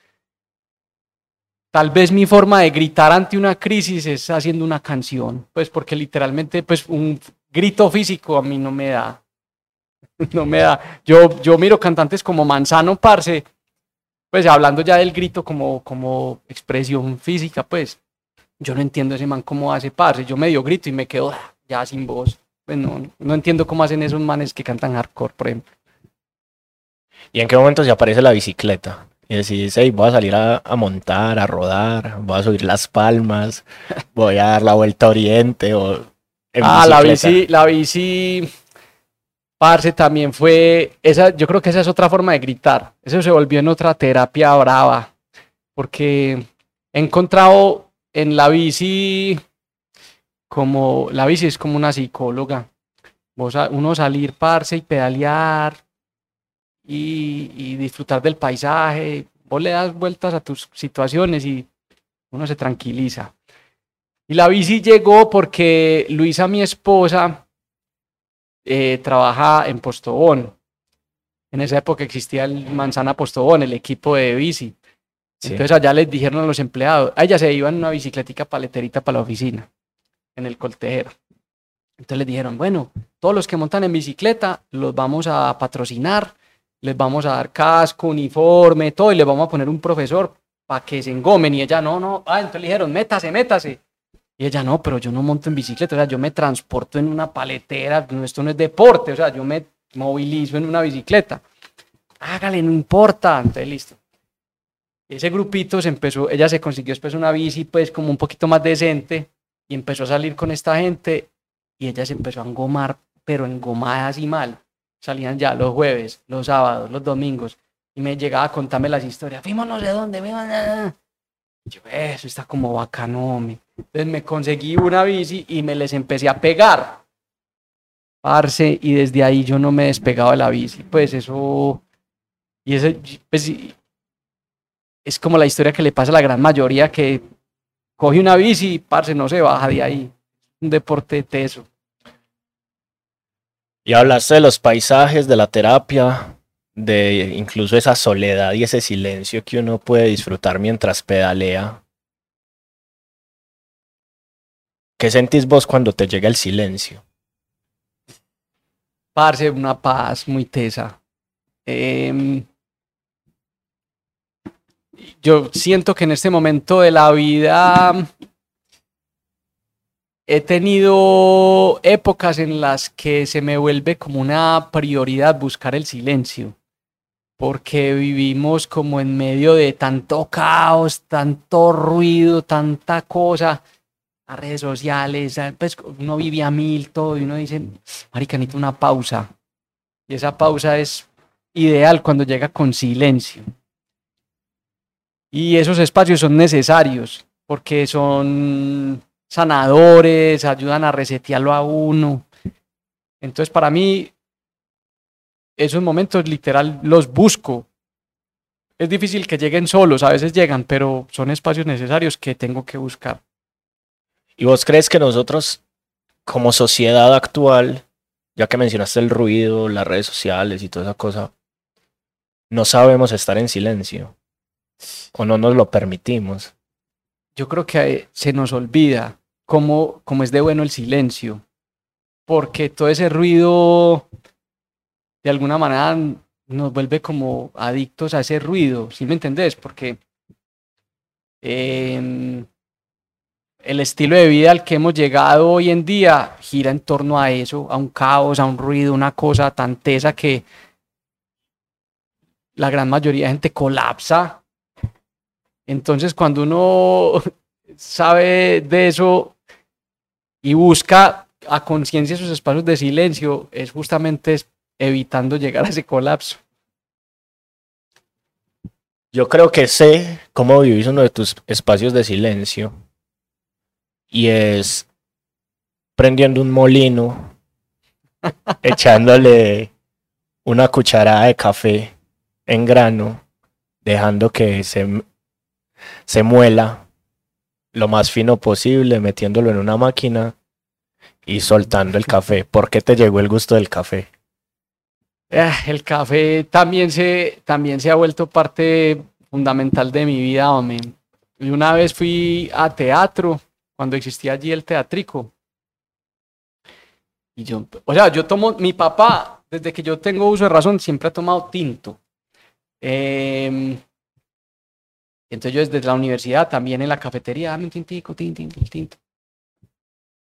Tal vez mi forma de gritar ante una crisis es haciendo una canción, pues porque literalmente pues un grito físico a mí no me da. No me da. Yo, yo miro cantantes como Manzano Parce, pues hablando ya del grito como, como expresión física, pues yo no entiendo ese man cómo hace Parce. Yo medio grito y me quedo ah, ya sin voz. Pues no, no entiendo cómo hacen esos manes que cantan hardcore, por ejemplo. ¿Y en qué momento se aparece la bicicleta? Y decís, hey, voy a salir a, a, montar, a rodar, voy a subir las palmas, voy a dar la vuelta a Oriente o ah, la bici, la bici, parce, también fue, esa, yo creo que esa es otra forma de gritar. Eso se volvió en otra terapia brava, porque he encontrado en la bici como, la bici es como una psicóloga. Vos, uno salir, parce, y pedalear y, y disfrutar del paisaje. Vos le das vueltas a tus situaciones y uno se tranquiliza. Y la bici llegó porque Luisa, mi esposa, eh, trabaja en Postobón. En esa época existía el Manzana Postobón, el equipo de bici. Entonces allá les dijeron a los empleados, a ella se iba en una bicicletica paleterita para la oficina, en el coltejero. Entonces les dijeron, bueno, todos los que montan en bicicleta los vamos a patrocinar, les vamos a dar casco, uniforme, todo, y les vamos a poner un profesor para que se engomen. Y ella, no, no, ah, entonces le dijeron, métase, métase. Y ella, no, pero yo no monto en bicicleta, o sea, yo me transporto en una paletera, esto no es deporte, o sea, yo me movilizo en una bicicleta. Hágale, no importa. Entonces, listo. Ese grupito se empezó, ella se consiguió después una bici, pues, como un poquito más decente, y empezó a salir con esta gente, y ella se empezó a engomar, pero engomada así mal. Salían ya los jueves, los sábados, los domingos, y me llegaba a contarme las historias. Fuimos no sé dónde, a... Yo, eso está como bacano, Entonces me conseguí una bici y me les empecé a pegar. Parce, y desde ahí yo no me he despegado de la bici. Pues eso. Y eso, pues, es como la historia que le pasa a la gran mayoría que coge una bici y, parce, no se baja de ahí. Un deporte teso. Y hablaste de los paisajes, de la terapia, de incluso esa soledad y ese silencio que uno puede disfrutar mientras pedalea. ¿Qué sentís vos cuando te llega el silencio? Parce, una paz muy tesa. Em, yo siento que en este momento de la vida he tenido épocas en las que se me vuelve como una prioridad buscar el silencio porque vivimos como en medio de tanto caos, tanto ruido, tanta cosa, las redes sociales, pues uno vive a mil, todo, y uno dice, marica, necesito una pausa. Y esa pausa es ideal cuando llega con silencio. Y esos espacios son necesarios, porque son sanadores, ayudan a resetearlo a uno. Entonces, para mí, esos momentos literal los busco. Es difícil que lleguen solos, a veces llegan, pero son espacios necesarios que tengo que buscar. ¿Y vos crees que nosotros, como sociedad actual, ya que mencionaste el ruido, las redes sociales y toda esa cosa, no sabemos estar en silencio? ¿O no nos lo permitimos? Yo creo que se nos olvida cómo, cómo es de bueno el silencio, porque todo ese ruido de alguna manera nos vuelve como adictos a ese ruido, ¿sí me entendés? Porque em, el estilo de vida al que hemos llegado hoy en día gira en torno a eso, a un caos, a un ruido, una cosa tan tesa que la gran mayoría de gente colapsa. Entonces cuando uno sabe de eso y busca a conciencia esos espacios de silencio, es justamente evitando llegar a ese colapso. Yo creo que sé cómo vivís uno de tus espacios de silencio y es prendiendo un molino, echándole una cucharada de café en grano, dejando que se, se muela lo más fino posible, metiéndolo en una máquina y soltando el café. ¿Por qué te llegó el gusto del café? Eh, el café también se, también se ha vuelto parte fundamental de mi vida, hombre. Y una vez fui a teatro, cuando existía allí el teatrico. Y yo, o sea, yo tomo, mi papá, desde que yo tengo uso de razón, siempre ha tomado tinto. Em, entonces yo desde la universidad, también en la cafetería, dame un tintico, tinto, tinto.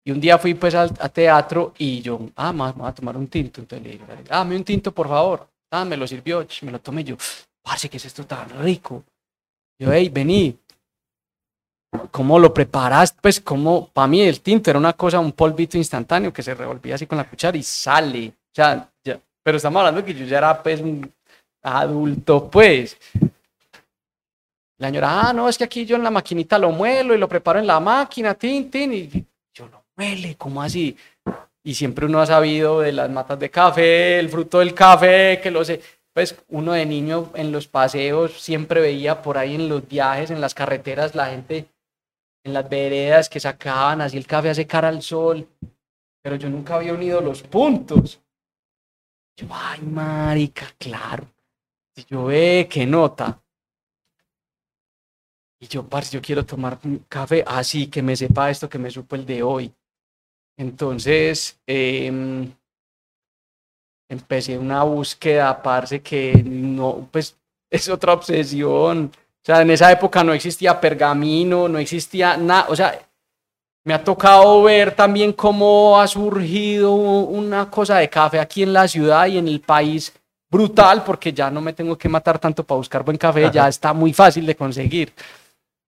Y un día fui pues al teatro y yo, ah, me voy a tomar un tinto. Entonces le dije, dame un tinto, por favor. Ah, me lo sirvió, me lo tomé yo. Parce, ¿qué es esto tan rico? Yo, hey, vení. ¿Cómo lo preparaste? Pues, como, para mí el tinto era una cosa, un polvito instantáneo que se revolvía así con la cuchara y sale. O sea, ya, pero estamos hablando que yo ya era, pues, un adulto, pues. La señora, ah, no, es que aquí yo en la maquinita lo muelo y lo preparo en la máquina, tin, tin, y yo lo muele, ¿cómo así? Y siempre uno ha sabido de las matas de café, el fruto del café, que lo sé pues uno de niño en los paseos siempre veía por ahí en los viajes, en las carreteras, la gente en las veredas que sacaban así el café a secar al sol, pero yo nunca había unido los puntos. Yo, ay, marica, claro. yo ve, qué nota. Y yo, parce, yo quiero tomar un café así, que me sepa esto que me supo el de hoy. Entonces, eh, empecé una búsqueda, parce, que no, pues es otra obsesión. O sea, en esa época no existía pergamino, no existía nada, o sea, me ha tocado ver también cómo ha surgido una cosa de café aquí en la ciudad y en el país brutal, porque ya no me tengo que matar tanto para buscar buen café, ya está muy fácil de conseguir.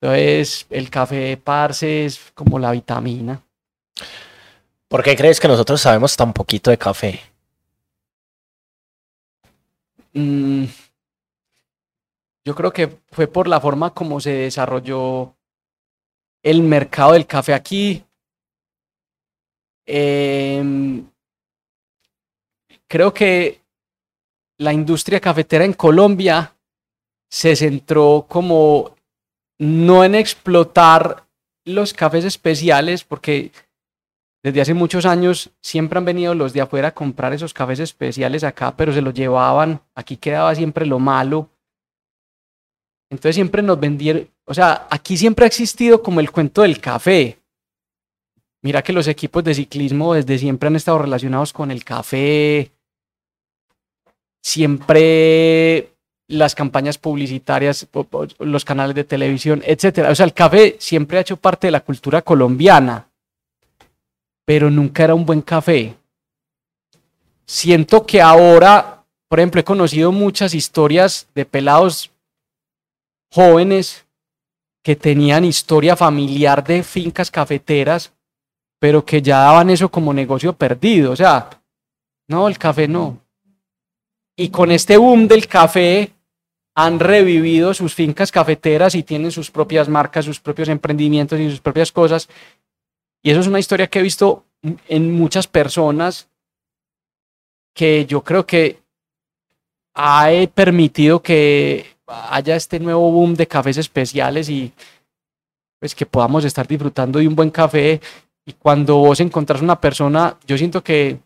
Entonces, el café, parce, es como la vitamina. ¿Por qué crees que nosotros sabemos tan poquito de café? Mm, yo creo que fue por la forma como se desarrolló el mercado del café aquí. Em, creo que la industria cafetera en Colombia se centró como no en explotar los cafés especiales, porque desde hace muchos años siempre han venido los de afuera a comprar esos cafés especiales acá, pero se los llevaban, aquí quedaba siempre lo malo. Entonces siempre nos vendieron, o sea, aquí siempre ha existido como el cuento del café. Mira que los equipos de ciclismo desde siempre han estado relacionados con el café. Siempre las campañas publicitarias, los canales de televisión, etcétera. O sea, el café siempre ha hecho parte de la cultura colombiana pero nunca era un buen café. Siento que ahora, por ejemplo, he conocido muchas historias de pelados jóvenes que tenían historia familiar de fincas cafeteras, pero que ya daban eso como negocio perdido. O sea, no, el café no. Y con este boom del café han revivido sus fincas cafeteras y tienen sus propias marcas, sus propios emprendimientos y sus propias cosas. Y eso es una historia que he visto en muchas personas que yo creo que ha permitido que haya este nuevo boom de cafés especiales y pues que podamos estar disfrutando de un buen café y cuando vos encontrás una persona, yo siento que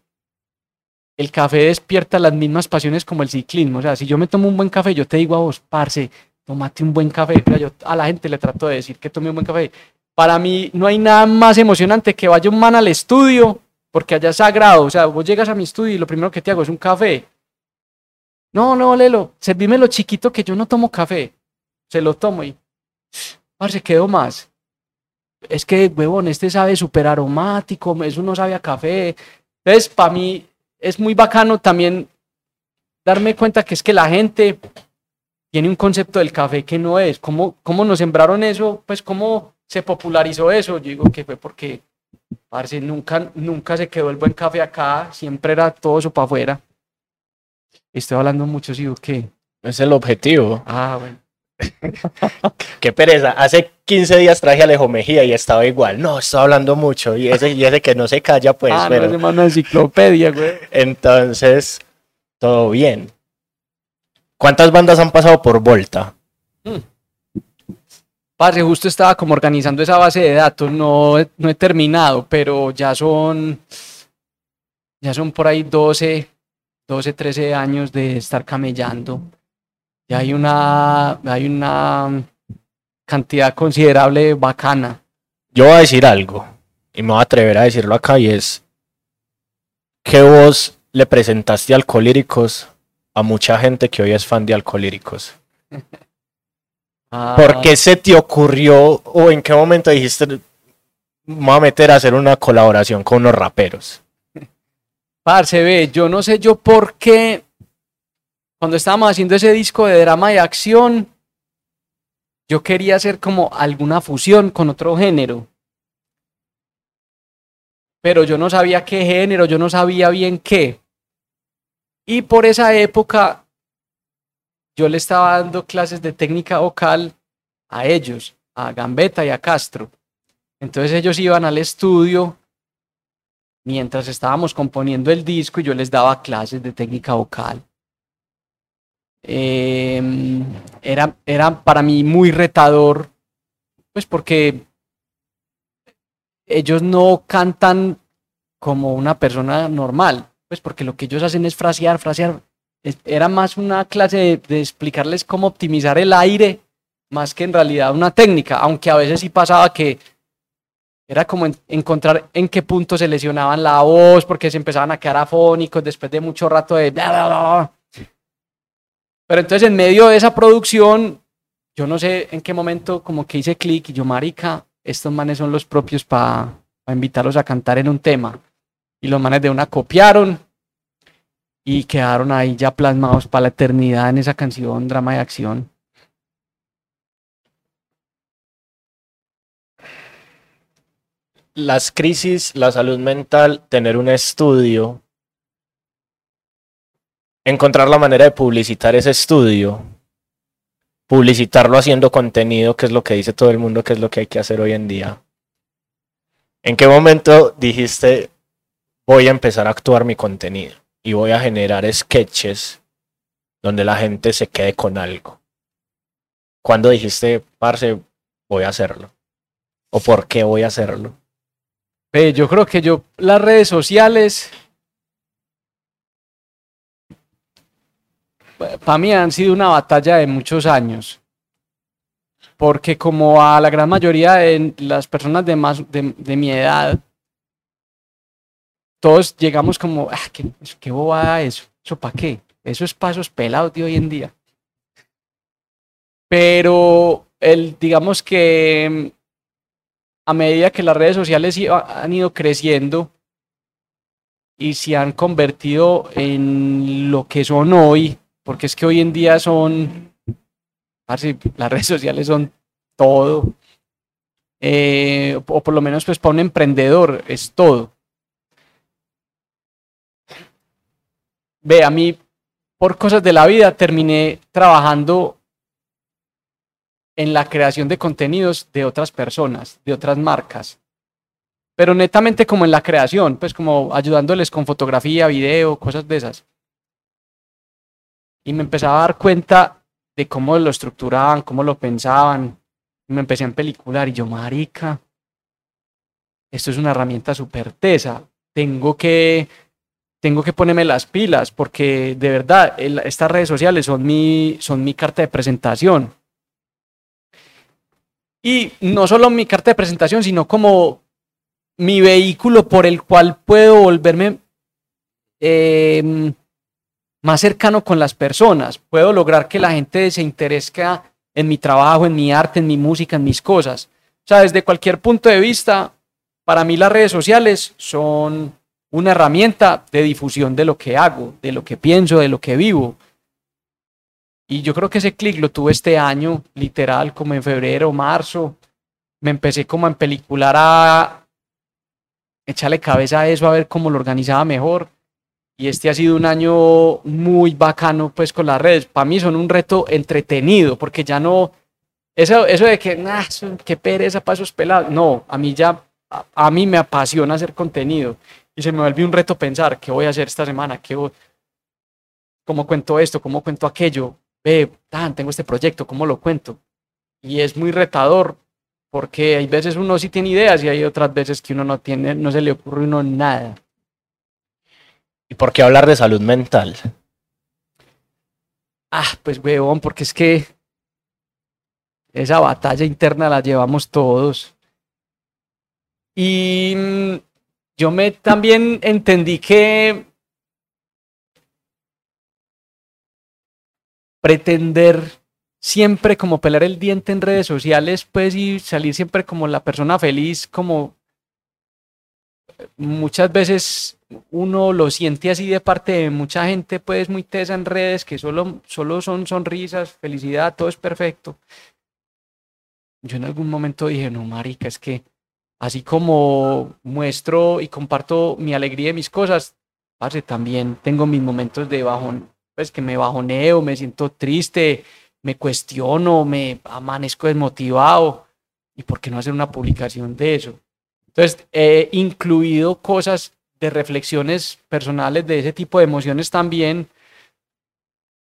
el café despierta las mismas pasiones como el ciclismo, o sea, si yo me tomo un buen café, yo te digo a vos, parce, tómate un buen café, yo a la gente le trato de decir que tome un buen café para mí no hay nada más emocionante que vaya un man al estudio, porque allá es sagrado. O sea, vos llegas a mi estudio y lo primero que te hago es un café. No, no, Lelo, lo chiquito que yo no tomo café. Se lo tomo y, se quedó más. Es que, huevón, este sabe súper aromático, eso no sabe a café. Entonces, para mí es muy bacano también darme cuenta que es que la gente tiene un concepto del café que no es. ¿Cómo, cómo nos sembraron eso? Pues, ¿cómo se popularizó eso? Yo digo que fue porque, parce, nunca, nunca se quedó el buen café acá, siempre era todo eso para afuera. Estoy hablando mucho, sí, ¿qué? Es el objetivo. Ah, bueno. Qué pereza. Hace 15 días traje a Alejo Mejía y estaba igual. No, estaba hablando mucho. Y ese, y ese que no se calla, pues. Ah, pero... no, una enciclopedia, güey. Entonces, todo bien. ¿Cuántas bandas han pasado por Volta? Hmm. Parce, justo estaba como organizando esa base de datos, no, no he terminado, pero ya son, ya son por ahí 12, 12, 13 años de estar camellando. Y hay una, hay una cantidad considerable bacana. Yo voy a decir algo, y me voy a atrever a decirlo acá, y es que vos le presentaste Alcolíricos a mucha gente que hoy es fan de Alcolíricos. Ah, ¿Por qué se te ocurrió o en qué momento dijiste, me voy a meter a hacer una colaboración con unos raperos? Parce, ve, yo no sé yo por qué, cuando estábamos haciendo ese disco de drama y acción, yo quería hacer como alguna fusión con otro género. Pero yo no sabía qué género, yo no sabía bien qué. Y por esa época yo le estaba dando clases de técnica vocal a ellos, a Gambetta y a Castro. Entonces ellos iban al estudio mientras estábamos componiendo el disco y yo les daba clases de técnica vocal. Em, era, era para mí muy retador, pues porque ellos no cantan como una persona normal, pues porque lo que ellos hacen es frasear, frasear. Era más una clase de explicarles cómo optimizar el aire, más que en realidad una técnica, aunque a veces sí pasaba que era como en- encontrar en qué punto se lesionaban la voz, porque se empezaban a quedar afónicos después de mucho rato de... bla, bla, bla. Pero entonces en medio de esa producción, yo no sé en qué momento como que hice clic y yo, marica, estos manes son los propios para invitarlos a cantar en un tema. Y los manes de una copiaron y quedaron ahí ya plasmados para la eternidad en esa canción, drama de acción. Las crisis, la salud mental, tener un estudio, encontrar la manera de publicitar ese estudio, publicitarlo haciendo contenido, que es lo que dice todo el mundo, que es lo que hay que hacer hoy en día. ¿En qué momento dijiste, voy a empezar a actuar mi contenido y voy a generar sketches donde la gente se quede con algo? ¿Cuándo dijiste, parce, voy a hacerlo? ¿O por qué voy a hacerlo? Ve, yo creo que yo, las redes sociales, para mí han sido una batalla de muchos años. Porque como a la gran mayoría de las personas de, más, de, mi edad, todos llegamos como, ah, qué, qué bobada eso, eso para qué, eso es pasos pelados de hoy en día. Pero el, digamos que a medida que las redes sociales han ido creciendo y se han convertido en lo que son hoy, porque es que hoy en día son, las redes sociales son todo, eh, o por lo menos pues para un emprendedor es todo. Ve, a mí, por cosas de la vida, terminé trabajando en la creación de contenidos de otras personas, de otras marcas. Pero netamente como en la creación, pues como ayudándoles con fotografía, video, cosas de esas. Y me empezaba a dar cuenta de cómo lo estructuraban, cómo lo pensaban. Y me empecé a pelicular y yo, marica, esto es una herramienta súper tesa. Tengo que, tengo que ponerme las pilas porque de verdad el- estas redes sociales son mi, son mi carta de presentación. Y no solo mi carta de presentación, sino como mi vehículo por el cual puedo volverme eh, más cercano con las personas. Puedo lograr que la gente se interese en mi trabajo, en mi arte, en mi música, en mis cosas. O sea, desde cualquier punto de vista, para mí las redes sociales son una herramienta de difusión de lo que hago, de lo que pienso, de lo que vivo. Y yo creo que ese clic lo tuve este año, literal, como en febrero, marzo. Me empecé como a empelicular a echarle cabeza a eso, a ver cómo lo organizaba mejor. Y este ha sido un año muy bacano, pues, con las redes. Para mí son un reto entretenido, porque ya no... Eso, eso de que, nah, qué pereza para esos pelados. No, a mí ya, a, a mí me apasiona hacer contenido. Y se me vuelve un reto pensar, ¿qué voy a hacer esta semana? ¿Qué voy- ¿Cómo cuento esto? ¿Cómo cuento aquello? Ve, tan, tengo este proyecto, ¿cómo lo cuento? Y es muy retador, porque hay veces uno sí tiene ideas y hay otras veces que uno no tiene, no se le ocurre a uno nada. ¿Y por qué hablar de salud mental? Ah, pues huevón, porque es que esa batalla interna la llevamos todos. Y mm, yo me también entendí que pretender siempre como pelar el diente en redes sociales, pues y salir siempre como la persona feliz, como muchas veces uno lo siente así de parte de mucha gente, pues muy tesa en redes, que solo, solo son sonrisas, felicidad, todo es perfecto. Yo en algún momento dije, no, marica, es que así como muestro y comparto mi alegría y mis cosas, también tengo mis momentos de bajón, pues que me bajoneo, me siento triste, me cuestiono, me amanezco desmotivado. ¿Y por qué no hacer una publicación de eso? Entonces, he incluido cosas de reflexiones personales de ese tipo de emociones también.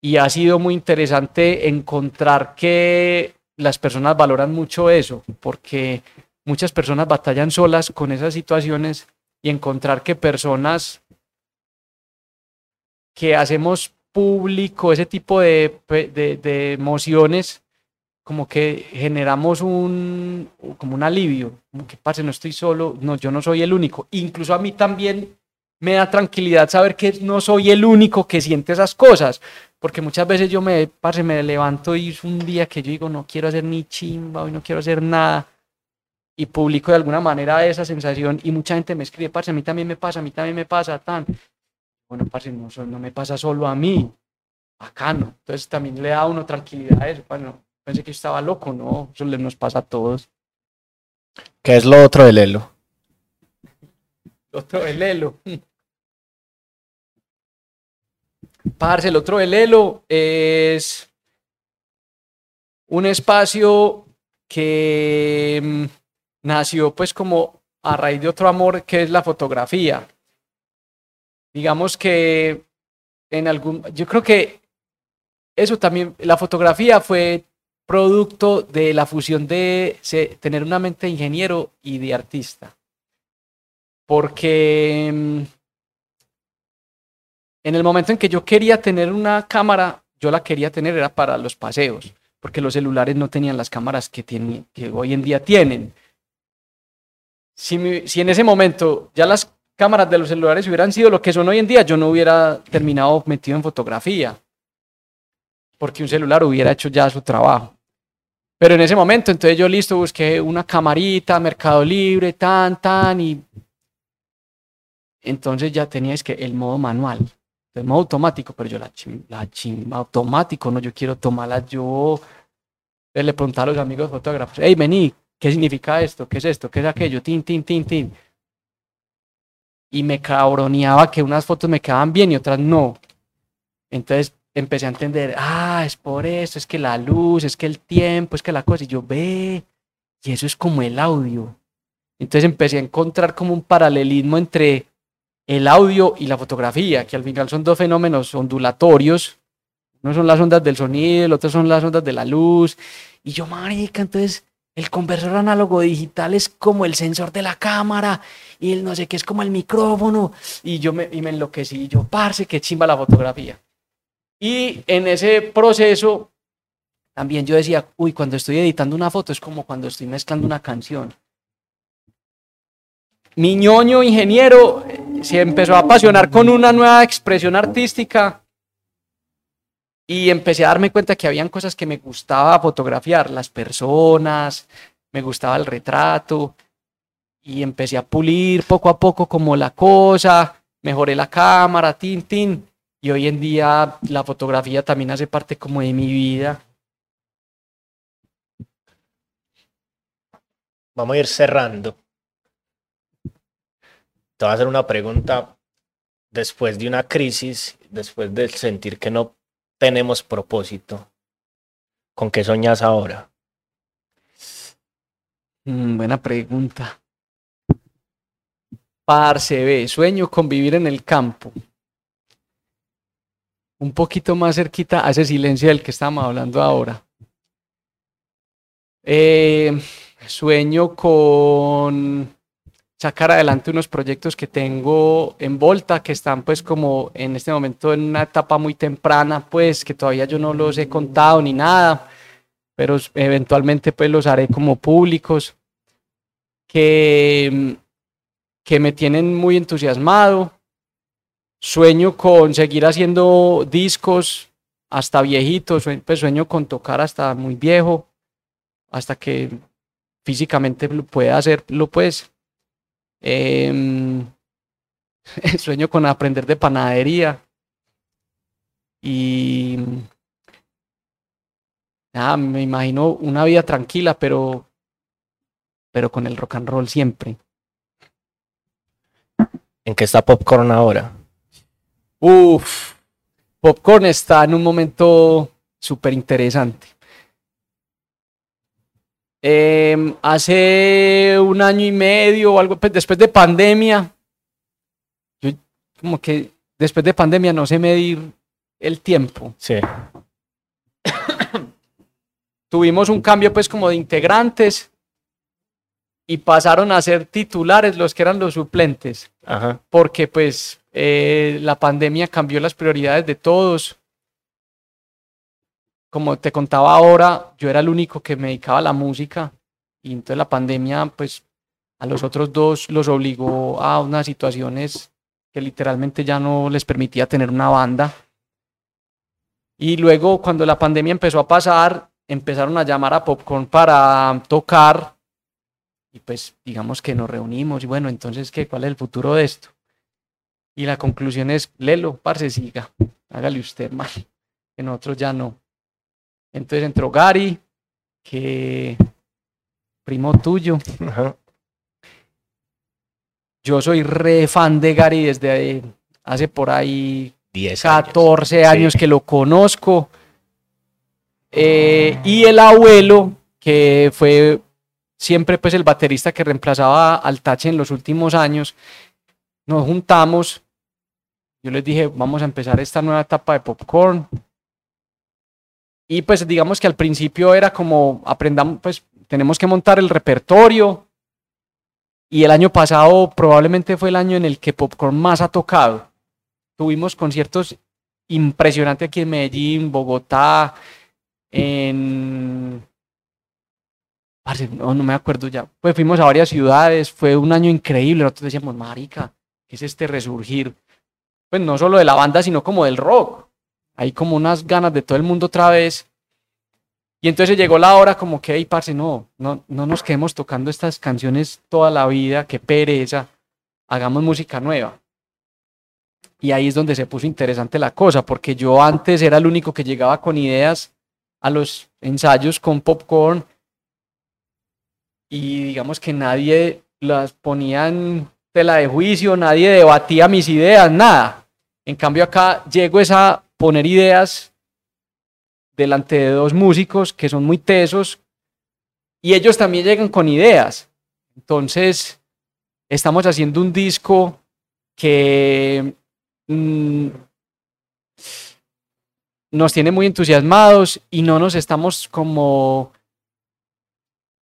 Y ha sido muy interesante encontrar que las personas valoran mucho eso, porque muchas personas batallan solas con esas situaciones y encontrar que personas que hacemos público ese tipo de, de, emociones, como que generamos un, como un alivio, como que pase, no estoy solo, no, yo no soy el único. Incluso a mí también me da tranquilidad saber que no soy el único que siente esas cosas, porque muchas veces yo me, parce, me levanto y es un día que yo digo, no quiero hacer ni chimba, hoy no quiero hacer nada, y publico de alguna manera esa sensación y mucha gente me escribe, parce, a mí también me pasa, a mí también me pasa, tan bueno, parce, no, no me pasa solo a mí, bacano. Entonces también le da a uno tranquilidad a eso. Bueno, pensé que estaba loco, ¿no? Eso le nos pasa a todos. ¿Qué es lo otro del Elo? Lo otro del Elo. Parce, el otro del Elo es un espacio que mm, nació pues como a raíz de otro amor que es la fotografía digamos que en algún, yo creo que eso también, la fotografía fue producto de la fusión de tener una mente de ingeniero y de artista. Porque mm, en el momento en que yo quería tener una cámara, yo la quería tener era para los paseos, porque los celulares no tenían las cámaras que, tienen, que hoy en día tienen. Si, si en ese momento ya las cámaras de los celulares hubieran sido lo que son hoy en día, yo no hubiera terminado metido en fotografía, porque un celular hubiera hecho ya su trabajo. Pero en ese momento, entonces yo listo, busqué una camarita, Mercado Libre, tan, tan, y entonces ya teníais que el modo manual, el modo automático, pero yo la la chimba automático, no, yo quiero tomarla yo. le preguntaba a los amigos fotógrafos, hey, vení, ¿qué significa esto? ¿Qué es esto? ¿Qué es aquello? Tin, tin, tin, tin y me cabroneaba que unas fotos me quedaban bien y otras no. Entonces empecé a entender, ah, es por eso, es que la luz, es que el tiempo, es que la cosa, y yo ve, y eso es como el audio. Entonces empecé a encontrar como un paralelismo entre el audio y la fotografía, que al final son dos fenómenos ondulatorios. Uno son las ondas del sonido, el otro son las ondas de la luz. Y yo, marica, entonces el conversor análogo digital es como el sensor de la cámara y el no sé qué es como el micrófono. Y yo me, y enloquecí. Y yo, parce, qué chimba la fotografía. Y en ese proceso también yo decía, uy, cuando estoy editando una foto es como cuando estoy mezclando una canción. Mi ñoño ingeniero eh, se empezó a apasionar con una nueva expresión artística y empecé a darme cuenta que habían cosas que me gustaba fotografiar, las personas, me gustaba el retrato, y empecé a pulir poco a poco como la cosa, mejoré la cámara, tin, tin, y hoy en día la fotografía también hace parte como de mi vida. Vamos a ir cerrando. Te voy a hacer una pregunta después de una crisis, después de sentir que no tenemos propósito. ¿Con qué soñas ahora? Mm, buena pregunta. Parce, ve, sueño con vivir en el campo. Un poquito más cerquita a ese silencio del que estamos hablando ahora. Eh, sueño con sacar adelante unos proyectos que tengo en Volta, que están pues como en este momento en una etapa muy temprana, pues que todavía yo no los he contado ni nada, pero eventualmente pues los haré como públicos, que, que me tienen muy entusiasmado. Sueño con seguir haciendo discos hasta viejito, pues sueño con tocar hasta muy viejo, hasta que físicamente pueda hacerlo pues Em, sueño con aprender de panadería. Y nada, me imagino una vida tranquila, pero, pero con el rock and roll siempre. ¿En qué está Popcorn ahora? Uf, Popcorn está en un momento súper interesante. Em, hace un año y medio o algo, pues, después de pandemia, yo como que después de pandemia no sé medir el tiempo. Sí. Tuvimos un cambio pues como de integrantes y pasaron a ser titulares los que eran los suplentes. Ajá. Porque pues eh, la pandemia cambió las prioridades de todos como te contaba ahora, yo era el único que me dedicaba a la música y entonces la pandemia, pues a los otros dos los obligó a unas situaciones que literalmente ya no les permitía tener una banda. Y luego cuando la pandemia empezó a pasar, empezaron a llamar a Popcorn para tocar y pues digamos que nos reunimos y bueno, entonces, ¿qué? ¿Cuál es el futuro de esto? Y la conclusión es, Lelo, parce, siga, hágale usted mal, que nosotros ya no. Entonces entró Gary, que primo tuyo. Yo soy re fan de Gary desde hace por ahí 10 14 años, que lo conozco. Eh, y el abuelo, que fue siempre pues el baterista que reemplazaba al Tache en los últimos años, nos juntamos. Yo les dije, vamos a empezar esta nueva etapa de popcorn. Y pues digamos que al principio era como aprendamos, pues tenemos que montar el repertorio. Y el año pasado probablemente fue el año en el que Popcorn más ha tocado. Tuvimos conciertos impresionantes aquí en Medellín, Bogotá, en... No, no me acuerdo ya. Pues fuimos a varias ciudades, fue un año increíble. Nosotros decíamos, marica, ¿qué es este resurgir? Pues no solo de la banda, sino como del rock hay como unas ganas de todo el mundo otra vez. Y entonces llegó la hora como que, hey, parce, no, no, no nos quedemos tocando estas canciones toda la vida, qué pereza, hagamos música nueva. Y ahí es donde se puso interesante la cosa, porque yo antes era el único que llegaba con ideas a los ensayos con popcorn y digamos que nadie las ponía en tela de juicio, nadie debatía mis ideas, nada. En cambio acá llego esa poner ideas delante de dos músicos que son muy tesos y ellos también llegan con ideas. Entonces, estamos haciendo un disco que mm, nos tiene muy entusiasmados y no nos estamos como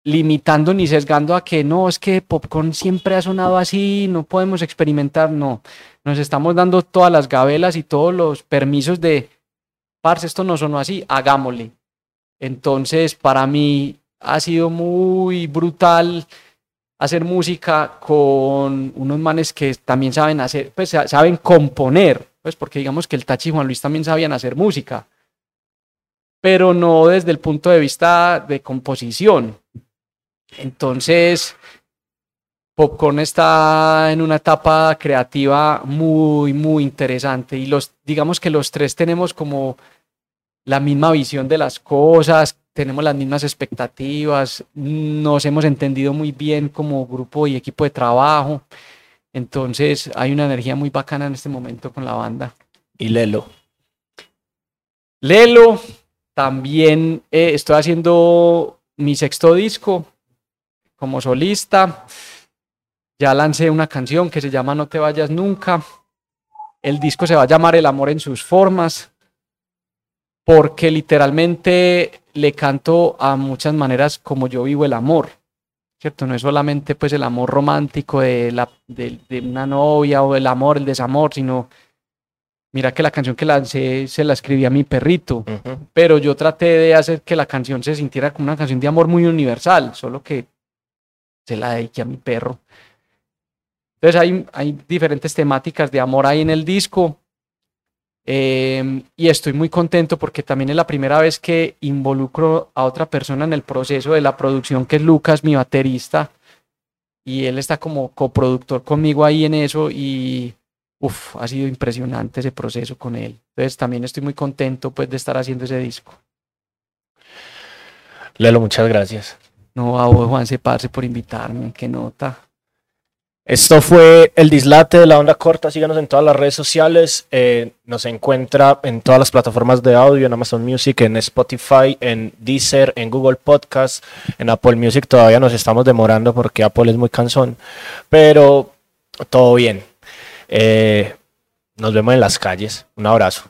limitando ni sesgando a que no, es que Popcorn siempre ha sonado así, no podemos experimentar, no. Nos estamos dando todas las gabelas y todos los permisos de, parce, esto no sonó así, hagámosle. Entonces, para mí ha sido muy brutal hacer música con unos manes que también saben hacer, pues saben componer, pues porque digamos que el Tachi y Juan Luis también sabían hacer música, pero no desde el punto de vista de composición. Entonces, Popcorn está en una etapa creativa muy, muy interesante y los, digamos que los tres tenemos como la misma visión de las cosas, tenemos las mismas expectativas, nos hemos entendido muy bien como grupo y equipo de trabajo. Entonces hay una energía muy bacana en este momento con la banda. ¿Y Lelo? Lelo, también eh, estoy haciendo mi sexto disco, como solista. Ya lancé una canción que se llama No te vayas nunca. El disco se va a llamar El amor en sus formas, porque literalmente le canto a muchas maneras como yo vivo el amor. ¿cierto? No es solamente pues el amor romántico de, la, de, una novia o el amor, el desamor, sino mira que la canción que lancé se la escribí a mi perrito, pero yo traté de hacer que la canción se sintiera como una canción de amor muy universal, solo que se la dediqué a mi perro. Entonces hay, hay diferentes temáticas de amor ahí en el disco. Em, y estoy muy contento porque también es la primera vez que involucro a otra persona en el proceso de la producción, que es Lucas, mi baterista. Y él está como coproductor conmigo ahí en eso y uf, ha sido impresionante ese proceso con él. Entonces también estoy muy contento pues de estar haciendo ese disco. Lelo, muchas gracias. No, a vos, Juan Separse, por invitarme, qué nota. Esto fue el dislate de la onda corta. Síganos en todas las redes sociales. Eh, nos encuentra en todas las plataformas de audio, en Amazon Music, en Spotify, en Deezer, en Google Podcast, en Apple Music. Todavía nos estamos demorando porque Apple es muy cansón. Pero todo bien. Eh, nos vemos en las calles. Un abrazo.